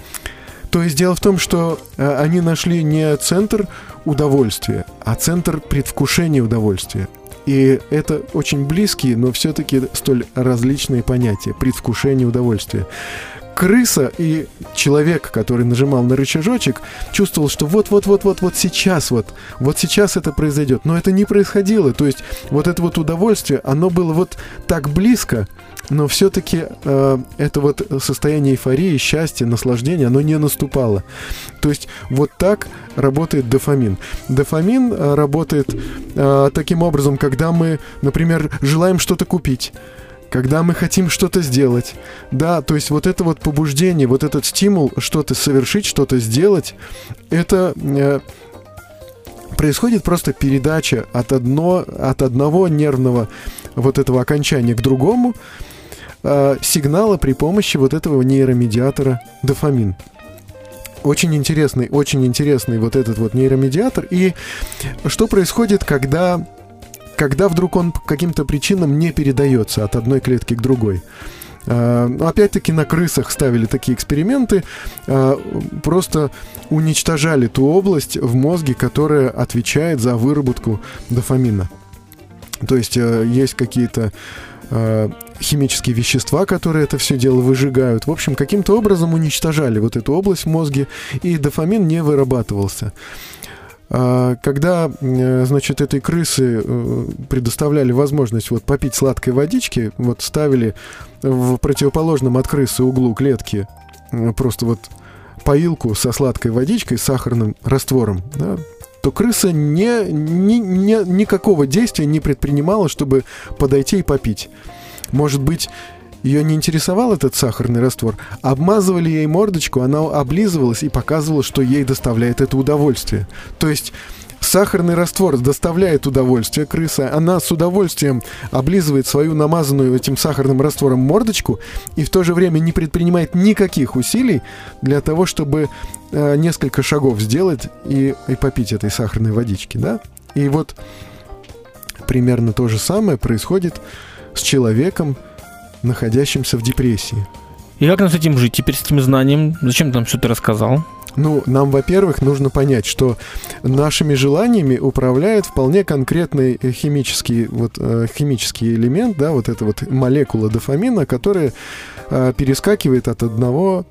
То есть дело в том, что э, они нашли не центр удовольствия, а центр предвкушения удовольствия. И это очень близкие, но все-таки столь различные понятия. Предвкушение удовольствия крыса и человек, который нажимал на рычажочек, чувствовал, что вот-вот-вот-вот-вот сейчас вот, вот сейчас это произойдет. Но это не происходило. То есть вот это вот удовольствие, оно было вот так близко, но все-таки э, это вот состояние эйфории, счастья, наслаждения, оно не наступало. То есть вот так работает дофамин. Дофамин э, работает э, таким образом, когда мы, например, желаем что-то купить когда мы хотим что-то сделать. Да, то есть вот это вот побуждение, вот этот стимул что-то совершить, что-то сделать, это э, происходит просто передача от, одно, от одного нервного вот этого окончания к другому э, сигнала при помощи вот этого нейромедиатора дофамин. Очень интересный, очень интересный вот этот вот нейромедиатор. И что происходит, когда когда вдруг он по каким-то причинам не передается от одной клетки к другой. А, опять-таки на крысах ставили такие эксперименты, а, просто уничтожали ту область в мозге, которая отвечает за выработку дофамина. То есть э, есть какие-то а, химические вещества, которые это все дело выжигают. В общем, каким-то образом уничтожали вот эту область в мозге, и дофамин не вырабатывался. А, когда, э, значит, этой крысы э, предоставляли возможность вот попить сладкой водички, вот ставили в противоположном от крысы углу клетки э, просто вот поилку со сладкой водичкой, с сахарным раствором, да, то крыса не, не, не, никакого действия не предпринимала, чтобы подойти и попить. Может быть, ее не интересовал этот сахарный раствор. Обмазывали ей мордочку, она облизывалась и показывала, что ей доставляет это удовольствие. То есть Сахарный раствор доставляет удовольствие крыса. Она с удовольствием облизывает свою намазанную этим сахарным раствором мордочку и в то же время не предпринимает никаких усилий для того, чтобы э, несколько шагов сделать и, и попить этой сахарной водички. Да? И вот примерно то же самое происходит с человеком, находящимся в депрессии. И как нам с этим жить теперь, с этим знанием? Зачем ты нам все это рассказал? Ну, нам, во-первых, нужно понять, что нашими желаниями управляет вполне конкретный химический, вот, э, химический элемент, да, вот эта вот молекула дофамина, которая э, перескакивает от одного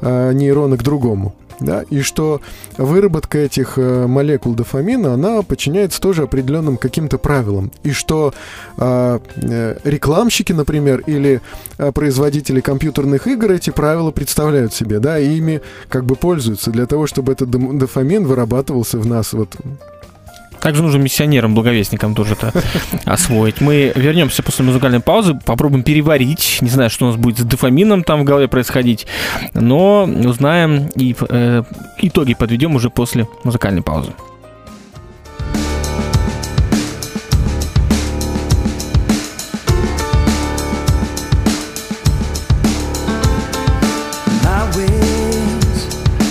э, нейрона к другому да, и что выработка этих э, молекул дофамина, она подчиняется тоже определенным каким-то правилам, и что а, э, рекламщики, например, или э, производители компьютерных игр эти правила представляют себе, да, и ими как бы пользуются для того, чтобы этот дофамин вырабатывался в нас вот также нужно миссионерам, благовестникам тоже это [LAUGHS] освоить. Мы вернемся после музыкальной паузы, попробуем переварить. Не знаю, что у нас будет с дофамином там в голове происходить, но узнаем и э, итоги подведем уже после музыкальной паузы.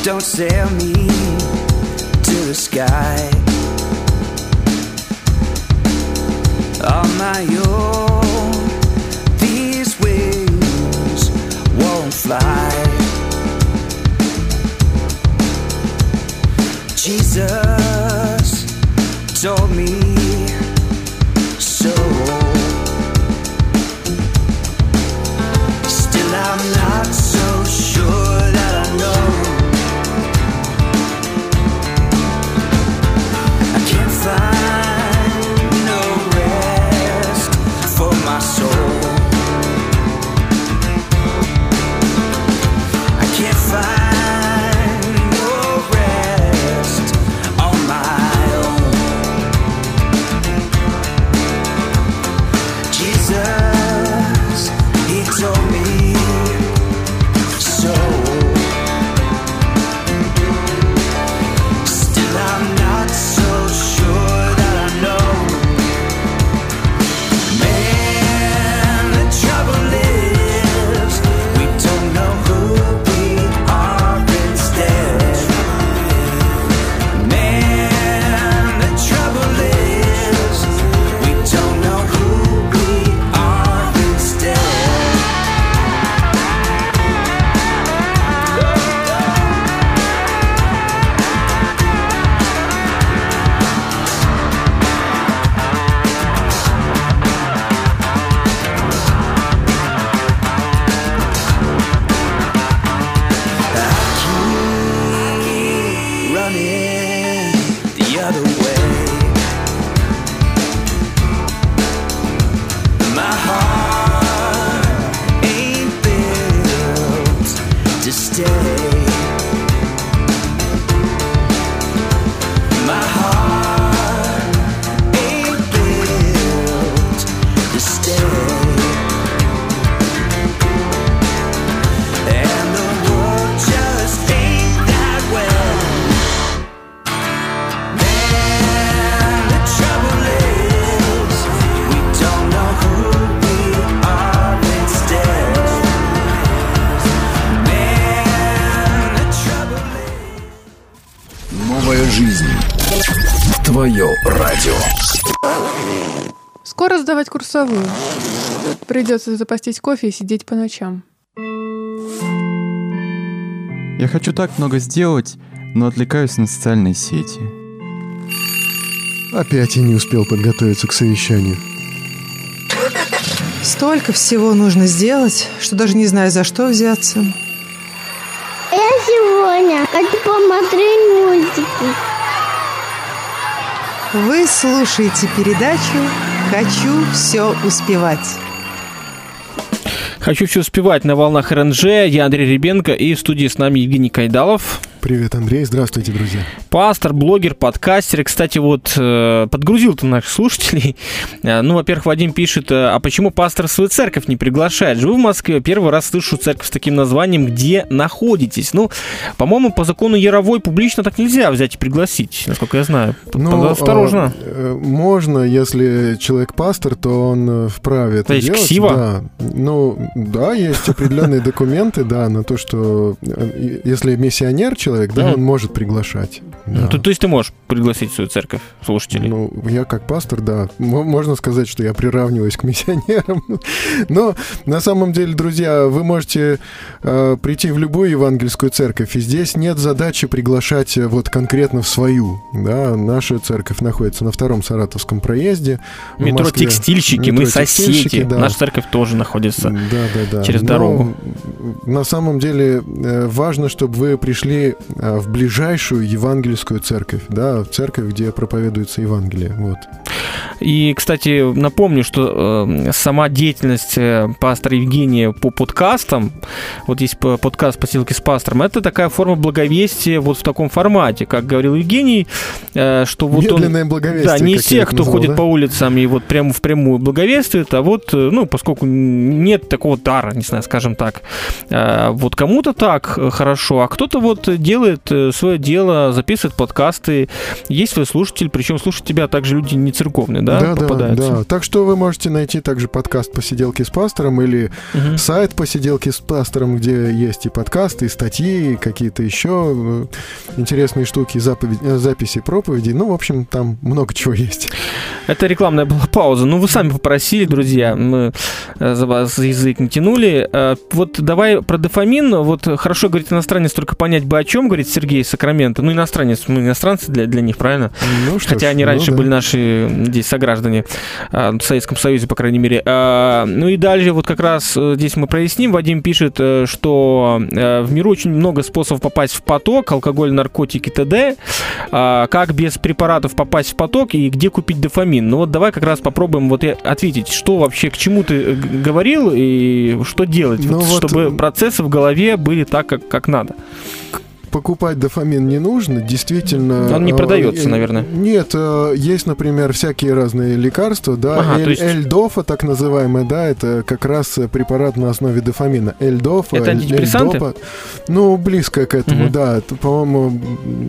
don't sail me to the sky. Jesus told me курсовую. Придется запастись кофе и сидеть по ночам. Я хочу так много сделать, но отвлекаюсь на социальные сети. Опять я не успел подготовиться к совещанию. Столько всего нужно сделать, что даже не знаю, за что взяться. Я сегодня хочу посмотреть мультики. Вы слушаете передачу «Хочу все успевать». Хочу все успевать на волнах РНЖ. Я Андрей Ребенко и в студии с нами Евгений Кайдалов. Привет, Андрей. Здравствуйте, друзья. Пастор, блогер, подкастер. Кстати, вот э, подгрузил ты наших слушателей. [LAUGHS] Э, ну, во-первых, Вадим пишет, э, а почему пастор свою церковь не приглашает? Живу в Москве, первый раз слышу церковь с таким названием «Где находитесь?». Ну, по-моему, по закону Яровой публично так нельзя взять и пригласить, насколько я знаю. Ну, Осторожно. э, э, можно, если человек пастор, то он вправе это То есть делать. ксива? Да. Ну, да, есть определенные документы, да, на то, что если миссионер человек, да, Мгм. он может приглашать. Ну, да. то, то есть ты можешь пригласить в свою церковь слушателей? Ну, я как пастор, да, можно сказать, что я приравниваюсь к миссионерам. [LAUGHS] Но на самом деле, друзья, вы можете э, прийти в любую евангельскую церковь, и здесь нет задачи приглашать э, вот конкретно в свою. Да, наша церковь находится на втором Саратовском проезде. Метро. Текстильщики, мы соседи. Да. Наша церковь тоже находится. Да, да, да. через Но дорогу. На самом деле э, важно, чтобы вы пришли в ближайшую евангельскую церковь, да, в церковь, где проповедуется Евангелие. Вот. И, кстати, напомню, что э, сама деятельность э, пастора Евгения по подкастам, вот есть подкаст «Посилки с пастором», это такая форма благовестия вот в таком формате, как говорил Евгений, э, что вот он... Медленное благовестие. Да, не из тех, кто назвал, ходит да? по улицам и вот прямо впрямую благовествует, а вот, э, ну, поскольку нет такого дара, не знаю, скажем так, э, вот кому-то так э, хорошо, а кто-то вот делает э, свое дело, записывает подкасты, есть свой слушатель, причем слушать тебя также люди не церковные, да, Да, да, попадаются? да. Так что вы можете найти также подкаст «Посиделки с пастором» или Мгм. сайт «Посиделки с пастором», где есть и подкасты, и статьи, и какие-то еще э, интересные штуки, заповедь- э, записи проповедей. Ну, в общем, там много чего есть. Это рекламная была пауза. Ну, вы сами попросили, друзья, мы за вас язык не тянули. Вот давай про дофамин. Вот хорошо говорит иностранец, только понять бы о чем, говорит Сергей Сакраменто. Ну, иностранец, мы иностранцы для, для них, правильно? Ну, что Хотя ж, они ну раньше да. были наши здесь сограждане а, в Советском Союзе, по крайней мере. А, Ну и дальше вот как раз э, здесь мы проясним. Вадим пишет, э, что э, в миру очень много способов попасть в поток, алкоголь, наркотики, т.д. А, Как без препаратов попасть в поток и где купить дофамин? Ну вот давай как раз попробуем вот ответить, что вообще, к чему ты говорил и что делать, Ну вот вот, чтобы процессы в голове были так, как, как надо. Покупать дофамин не нужно, действительно. Он не э, продается, э, наверное. Нет, э, есть, например, всякие разные лекарства, да, Ага, эль, есть- эльдофа, так называемая, да, это как раз э, препарат на основе дофамина. Эльдофа, Это антидепрессанты? эльдопа. Ну, близко к этому, Мгм. да. По-моему,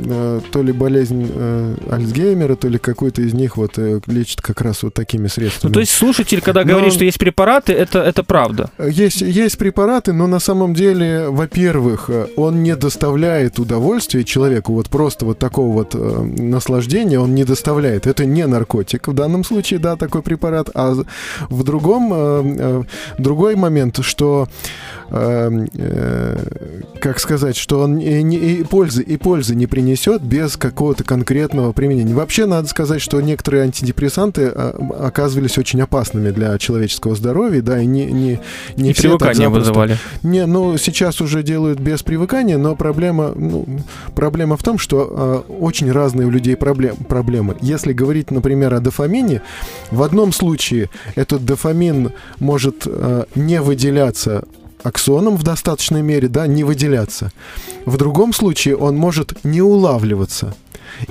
э, то ли болезнь э, Альцгеймера, то ли какой-то из них вот э, лечит как раз вот такими средствами. Ну, то есть слушатель, когда Но- говорит, что есть препараты, это, это правда. Есть, есть препараты, но на самом деле, во-первых, э, он не доставляет удовольствия человеку, вот просто вот такого вот э, наслаждения он не доставляет. Это не наркотик в данном случае, да, такой препарат. А в другом, э, э, другой момент, что э, э, как сказать, что он и, не- и пользы, и пользы не принесет без какого-то конкретного применения. Вообще, надо сказать, что некоторые антидепрессанты э, оказывались очень опасными для человеческого здоровья, да, и не, не, не и все так запросто. вызывали. Не, ну сейчас уже делают без привыкания, но проблема, ну, проблема в том, что э, очень разные у людей проблем, проблемы. Если говорить, например, о дофамине, в одном случае этот дофамин может э, не выделяться аксоном в достаточной мере, да, не выделяться. В другом случае он может не улавливаться.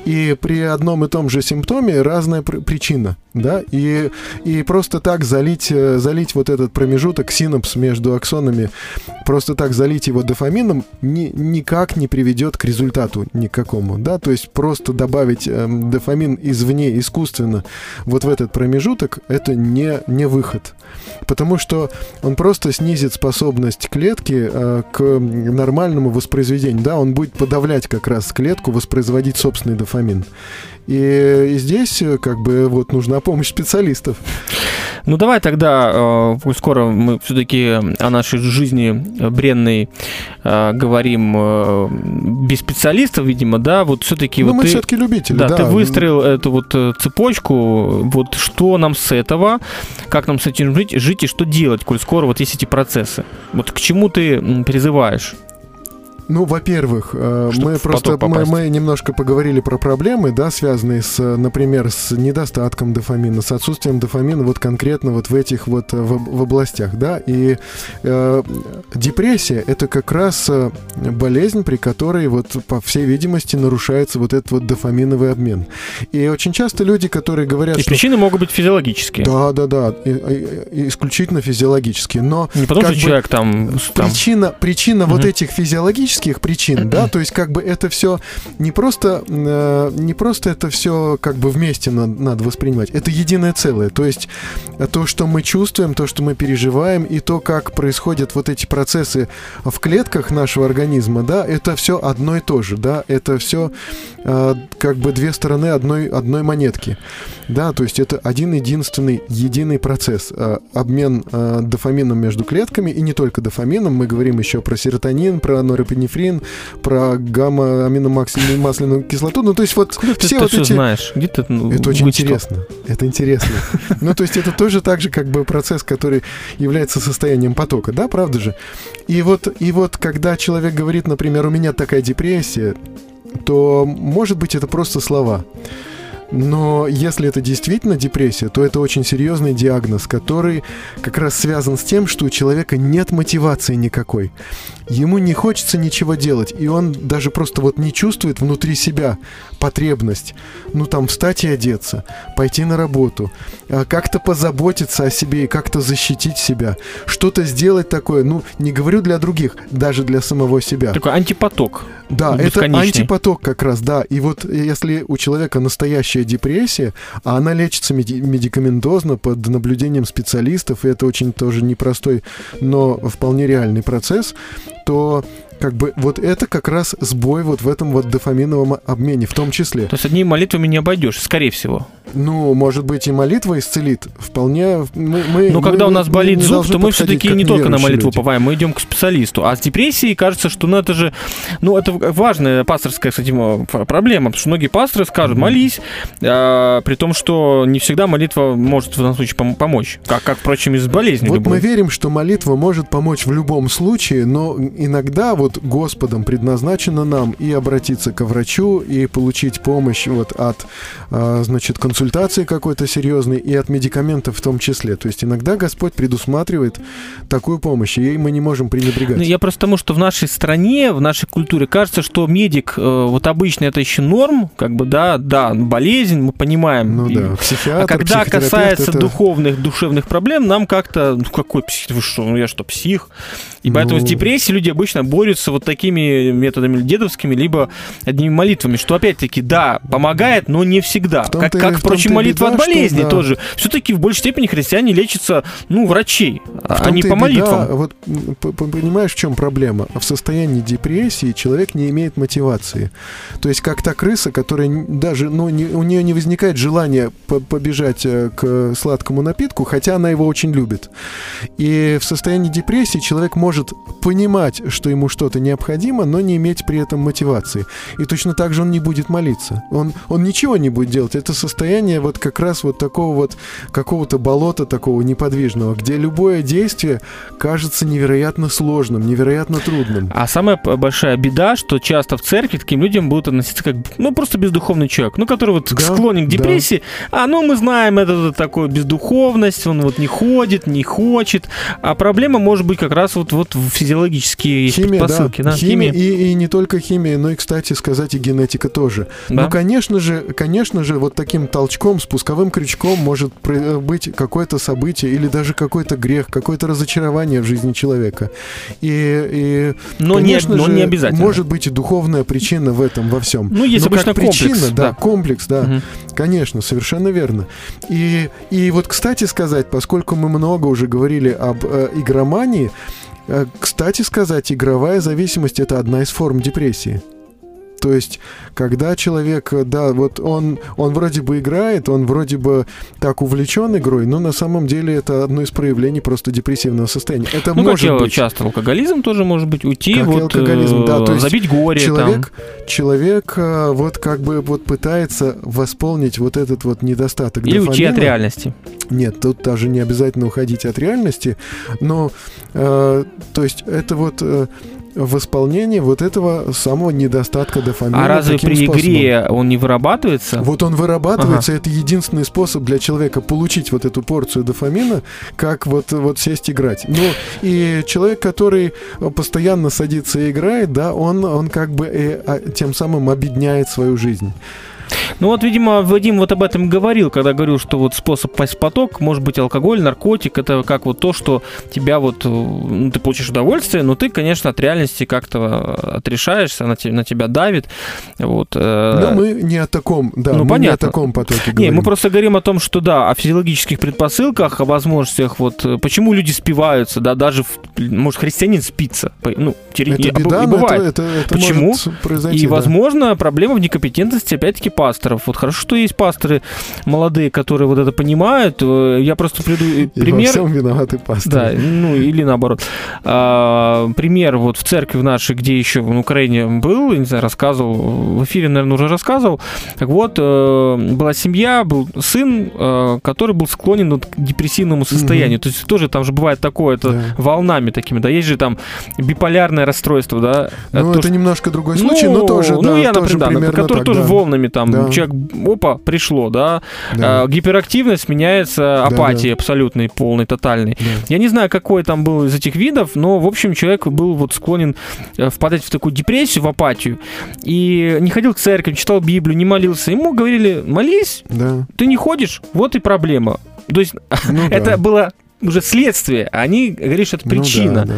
И при одном и том же симптоме разная пр- причина, да, и, и просто так залить, э, залить вот этот промежуток, синапс между аксонами, просто так залить его дофамином ни- никак не приведет к результату никакому, да, то есть просто добавить эм, дофамин извне, искусственно, вот в этот промежуток, это не, не выход, потому что он просто снизит способность клетки э, к нормальному воспроизведению. Да, он будет подавлять как раз клетку, воспроизводить собственный дофамин. И, и здесь э, как бы вот нужна помощь специалистов. Ну давай тогда, э, скоро мы все-таки о нашей жизни бренной э, говорим э, без специалистов, видимо, да, вот все-таки Ну, вот мы ты, все-таки любители, да, да. ты выстроил эту вот э, цепочку, вот что нам с этого, как нам с этим жить, жить и что делать, коль скоро вот есть эти процессы. Вот к чему ты призываешь? Ну, во-первых, э, мы просто мы, мы немножко поговорили про проблемы, да, связанные с, например, с недостатком дофамина, с отсутствием дофамина вот конкретно вот в этих вот э, в, в областях, да. И э, депрессия это как раз э, болезнь, при которой вот по всей видимости нарушается вот этот вот дофаминовый обмен. И очень часто люди, которые говорят, И что причины могут быть физиологические. да, да, да, и- и- исключительно физиологические, но Не потому что бы человек там, там Причина, причина вот Мгм. этих физиологических причин, да, то есть как бы это все не просто, э, не просто это все как бы вместе надо, надо воспринимать, это единое целое, то есть э, то, что мы чувствуем, то, что мы переживаем, и то, как происходят вот эти процессы в клетках нашего организма, да, это все одно и то же, да, это все как бы две стороны одной, одной монетки, да, то есть это один единственный единый процесс, э, обмен э, дофамином между клетками, и не только дофамином, мы говорим еще про серотонин, про норепинефрин, про гамма-аминомасляную кислоту, ну то есть вот Откуда ты все это вот все эти... знаешь? Где ты ну, Это очень вычитал? интересно. Это интересно. Ну, то есть это тоже так же, как бы процесс, который является состоянием потока, да, правда же? И вот, и вот, когда человек говорит, например, у меня такая депрессия, то, может быть, это просто слова. Но если это действительно депрессия, то это очень серьезный диагноз, который как раз связан с тем, что у человека нет мотивации никакой. Ему не хочется ничего делать, и он даже просто вот не чувствует внутри себя потребность, ну там встать и одеться, пойти на работу, а, как-то позаботиться о себе и как-то защитить себя, что-то сделать такое, ну не говорю для других, даже для самого себя. Такой антипоток. Да, это антипоток как раз, да. И вот если у человека настоящая депрессия, а она лечится меди- медикаментозно под наблюдением специалистов, и это очень тоже непростой, но вполне реальный процесс, то как бы вот это как раз сбой вот в этом вот дофаминовом обмене в том числе. То есть одними молитвами не обойдешь, скорее всего. Ну, может быть, и молитва исцелит. Вполне. Мы, мы- Но мы когда у нас болит зуб, то мы все-таки не только на молитву люди. уповаем, мы идем к специалисту. А с депрессией кажется, что ну это же, ну это важная пасторская, кстати, проблема, потому что многие пасторы скажут, молись, а, при том, что не всегда молитва может в данном случае пом- помочь, как, как впрочем, и с болезнью Вот любой. мы верим, что молитва может помочь в любом случае, но иногда вот Господом предназначено нам и обратиться к врачу, и получить помощь вот от, а, значит, консультации какой-то серьезной, и от медикаментов в том числе. То есть иногда Господь предусматривает такую помощь, и ей мы не можем пренебрегать. Ну, я просто тому, что в нашей стране, в нашей культуре кажется, что медик, э, вот обычно это еще норм, как бы, да, да, болезнь, мы понимаем. Ну да, психиатр, А когда касается это- духовных, душевных проблем, нам как-то, ну какой псих, вы что, ну я что, псих? И поэтому Ну. с депрессией люди обычно борются вот такими методами дедовскими, либо одними молитвами, что опять-таки, да, помогает, но не всегда. Как, как впрочем, молитва беда, от болезни что, да. тоже. Все-таки в большей степени христиане лечатся, ну, врачей, а не по беда, молитвам. Вот п- п- понимаешь, в чем проблема? В состоянии депрессии человек не имеет мотивации. То есть как та крыса, которая даже, ну, не- у нее не возникает желания по- побежать э, к сладкому напитку, хотя она его очень любит. И в состоянии депрессии человек может понимать, что ему что-то необходимо, но не иметь при этом мотивации. И точно так же он не будет молиться. Он, он ничего не будет делать. Это состояние вот как раз вот такого вот какого-то болота такого неподвижного, где любое действие кажется невероятно сложным, невероятно трудным. А самая большая беда, что часто в церкви таким людям будут относиться как, ну, просто бездуховный человек, ну, который вот Да, склонен к да. депрессии. А, ну, мы знаем, это вот такое бездуховность, он вот не ходит, не хочет. А проблема может быть как раз вот, вот в физиологические Химия, предпосылки. да. да, Химия, И, и не только химия, но и, кстати сказать, и генетика тоже. Да. Ну, конечно же, конечно же, вот таким толчком, спусковым крючком может про- быть какое-то событие или даже какой-то грех, какое-то разочарование в жизни человека. И, и но, не, конечно но же, не обязательно. может быть и духовная причина в этом во всем. Ну, есть Но обычно как причина, комплекс, да, да. комплекс, да. Мгм. Конечно, совершенно верно. И, и вот, кстати сказать, поскольку мы много уже говорили об э, игромании, э, кстати сказать, игровая зависимость это одна из форм депрессии. То есть, когда человек, да, вот он, он вроде бы играет, он вроде бы так увлечен игрой, но на самом деле это одно из проявлений просто депрессивного состояния. Это Ну, как может я быть. часто алкоголизм тоже может быть, уйти, Как вот, алкоголизм, да, э, то есть забить горе человек, там. человек э, вот как бы вот пытается восполнить вот этот вот недостаток Или уйти от дофамина. реальности. Нет, тут даже не обязательно уходить от реальности, но э, то есть это вот э, восполнение вот этого самого недостатка дофамина. А разве при способом. игре он не вырабатывается? Вот он вырабатывается, это единственный способ для человека получить вот эту порцию дофамина, как вот, вот сесть играть. Ну, и человек, который постоянно садится и играет, да, он, он как бы э, а, тем самым обедняет свою жизнь. Ну вот, видимо, Вадим вот об этом говорил, когда говорил, что вот способ пасть в поток может быть алкоголь, наркотик, это как вот то, что тебя вот, э, ну, ты получишь удовольствие, но ты, конечно, от реальности как-то отрешаешься, она на тебя давит, вот. э, Но мы не о таком, да, ну, мы не о понятно. таком потоке Не, говорим. мы просто говорим о том, что да, о физиологических предпосылках, о возможностях, вот э, почему люди спиваются, да, даже, может, христианин спится, ну, теоре- и, это об- беда, и бывает. это, это, это Почему? И, да. возможно, проблема в некомпетентности, опять-таки, пасторов. Вот хорошо, что есть пасторы молодые, которые вот это понимают. Э, Я просто приду И во пример. всем виноваты пасторы. Да, ну или наоборот. А, пример вот в церкви в нашей, где еще в Украине был, не знаю, рассказывал, в эфире, наверное, уже рассказывал. Так вот, э, была семья, был сын, э, который был склонен вот к депрессивному состоянию. То есть тоже там же бывает такое, это Да. волнами такими, да, есть же там биполярное расстройство, да. Ну, то, это что- немножко другой случай, но ну, тоже, ну, да, я, тоже например, да, который так, тоже да. волнами там, Да. человек, опа, пришло, да, Да. А, гиперактивность сменяется Да, апатией абсолютной, полной, тотальной. Да. Я не знаю, какой там был из этих видов, но, в общем, человек был вот склонен э, впадать в такую депрессию, в апатию, и не ходил к церкви, читал Библию, не молился. Ему говорили, молись, Да. ты не ходишь, вот и проблема. То есть Ну [LAUGHS] это да. было уже следствие, а они говорили, что это Ну да, причина. да, да.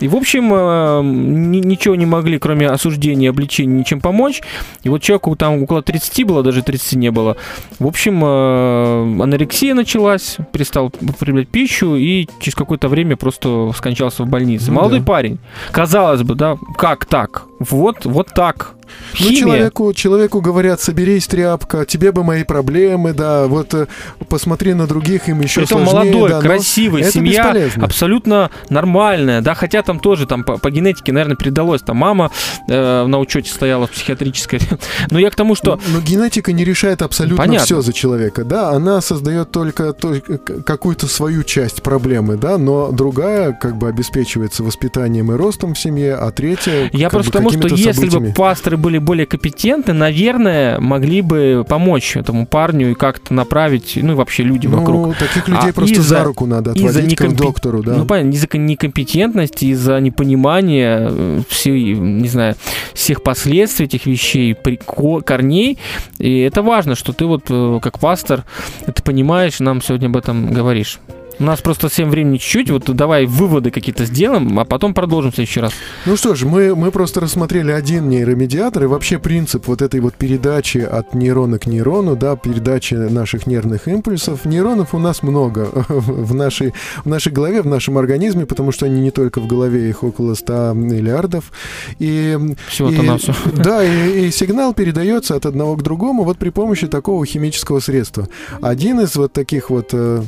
И, в общем, э, ни- ничего не могли, кроме осуждения, обличения, ничем помочь. И вот человеку там около 30 было, даже 30 не было. В общем, э, анорексия началась, перестал употреблять пищу и через какое-то время просто скончался в больнице. Ну Молодой да. парень. Казалось бы, да, как так? Вот, вот так. Ну, Химия. человеку, человеку говорят, соберись, тряпка, тебе бы мои проблемы, да, вот э, посмотри на других, им еще Притом сложнее. молодой, да, но красивый, семья бесполезно. абсолютно нормальная, да, хотя там тоже там по, по генетике, наверное, передалось, там мама э, на учете стояла в психиатрической, [LAUGHS] но я к тому, что Но генетика не решает абсолютно Понятно. все за человека, да, она создает только, только какую-то свою часть проблемы, да, но другая как бы обеспечивается воспитанием и ростом в семье, а третья Я просто бы тому, что если бы пасторы были более компетентны, наверное, могли бы помочь этому парню и как-то направить, ну и вообще люди ну, вокруг. таких людей А просто за руку надо отводить к некомпе- доктору, да. Ну, понятно, из-за некомпетентности, из-за непонимания э, всей, не знаю, всех последствий этих вещей, прико- корней. И это важно, что ты вот э, как пастор это понимаешь, нам сегодня об этом говоришь. У нас просто всем времени чуть-чуть, вот давай выводы какие-то сделаем, а потом продолжим в следующий раз. Ну что ж, мы, мы просто рассмотрели один нейромедиатор и вообще принцип вот этой вот передачи от нейрона к нейрону, да, передачи наших нервных импульсов. Нейронов у нас много [LAUGHS] в нашей, в нашей голове, в нашем организме, потому что они не только в голове, их около 100 миллиардов. И, Всего-то и- все. [LAUGHS] Да, и, и сигнал передается от одного к другому вот при помощи такого химического средства. Один из вот таких вот э,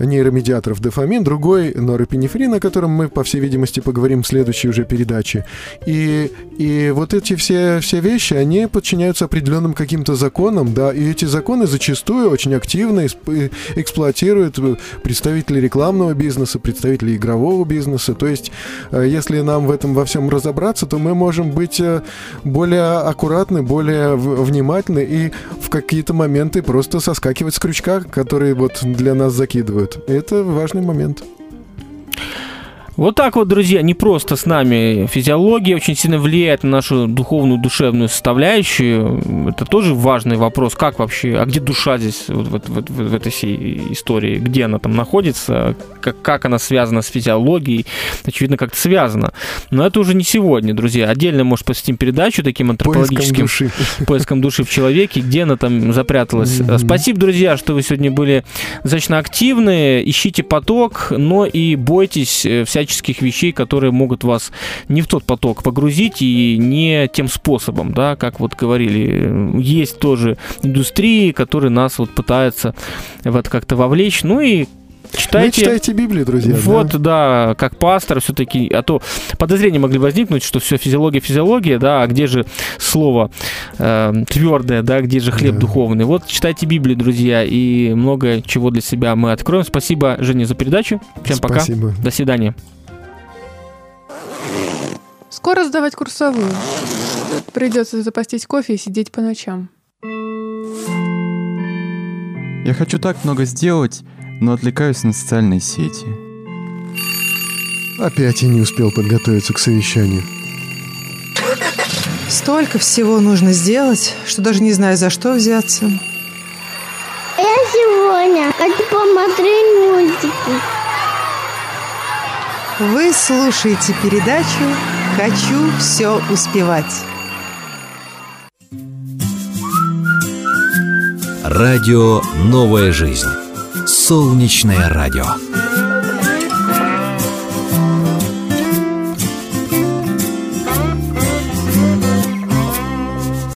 нейромедиаторов дофамин, другой норопинефрин, о котором мы, по всей видимости, поговорим в следующей уже передаче. И, и вот эти все, все вещи, они подчиняются определенным каким-то законам, да, и эти законы зачастую очень активно исп- эксплуатируют э, представители рекламного бизнеса, представители игрового бизнеса. То есть, э, если нам в этом во всем разобраться, то мы можем быть э, более аккуратны, более внимательны и в какие-то моменты просто соскакивать с крючка, который вот для нас закидывают. Это важный момент. Вот так вот, друзья, не просто с нами физиология очень сильно влияет на нашу духовную, душевную составляющую. Это тоже важный вопрос. Как вообще, а где душа здесь, вот, в- в- в- этой всей истории? Где она там находится? Как, как она связана с физиологией? Очевидно, как-то связана. Но это уже не сегодня, друзья. Отдельно, может, посвятим передачу таким Поиском антропологическим души. [LAUGHS] поиском души в человеке, где она там запряталась. Мгм. Спасибо, друзья, что вы сегодня были достаточно активны. Ищите поток, но и бойтесь э, всяческих всяческих вещей, которые могут вас не в тот поток погрузить и не тем способом, да, как вот говорили. Есть тоже индустрии, которые нас вот пытаются в это как-то вовлечь. Ну и Читайте, Вы читаете Библию, друзья. Вот, да? да, как пастор все-таки, а то подозрения могли возникнуть, что все физиология, физиология, да, а где же слово э, твердое, да, где же хлеб Да. духовный. Вот читайте Библию, друзья, и много чего для себя мы откроем. Спасибо, Женя, за передачу. Всем Спасибо. пока. До свидания. Скоро сдавать курсовую. Придется запастись кофе и сидеть по ночам. Я хочу так много сделать, но отвлекаюсь на социальные сети. Опять я не успел подготовиться к совещанию. Столько всего нужно сделать, что даже не знаю, за что взяться. Я сегодня хочу посмотреть мультики. Вы слушаете передачу «Хочу все успевать». Радио «Новая жизнь». Солнечное радио.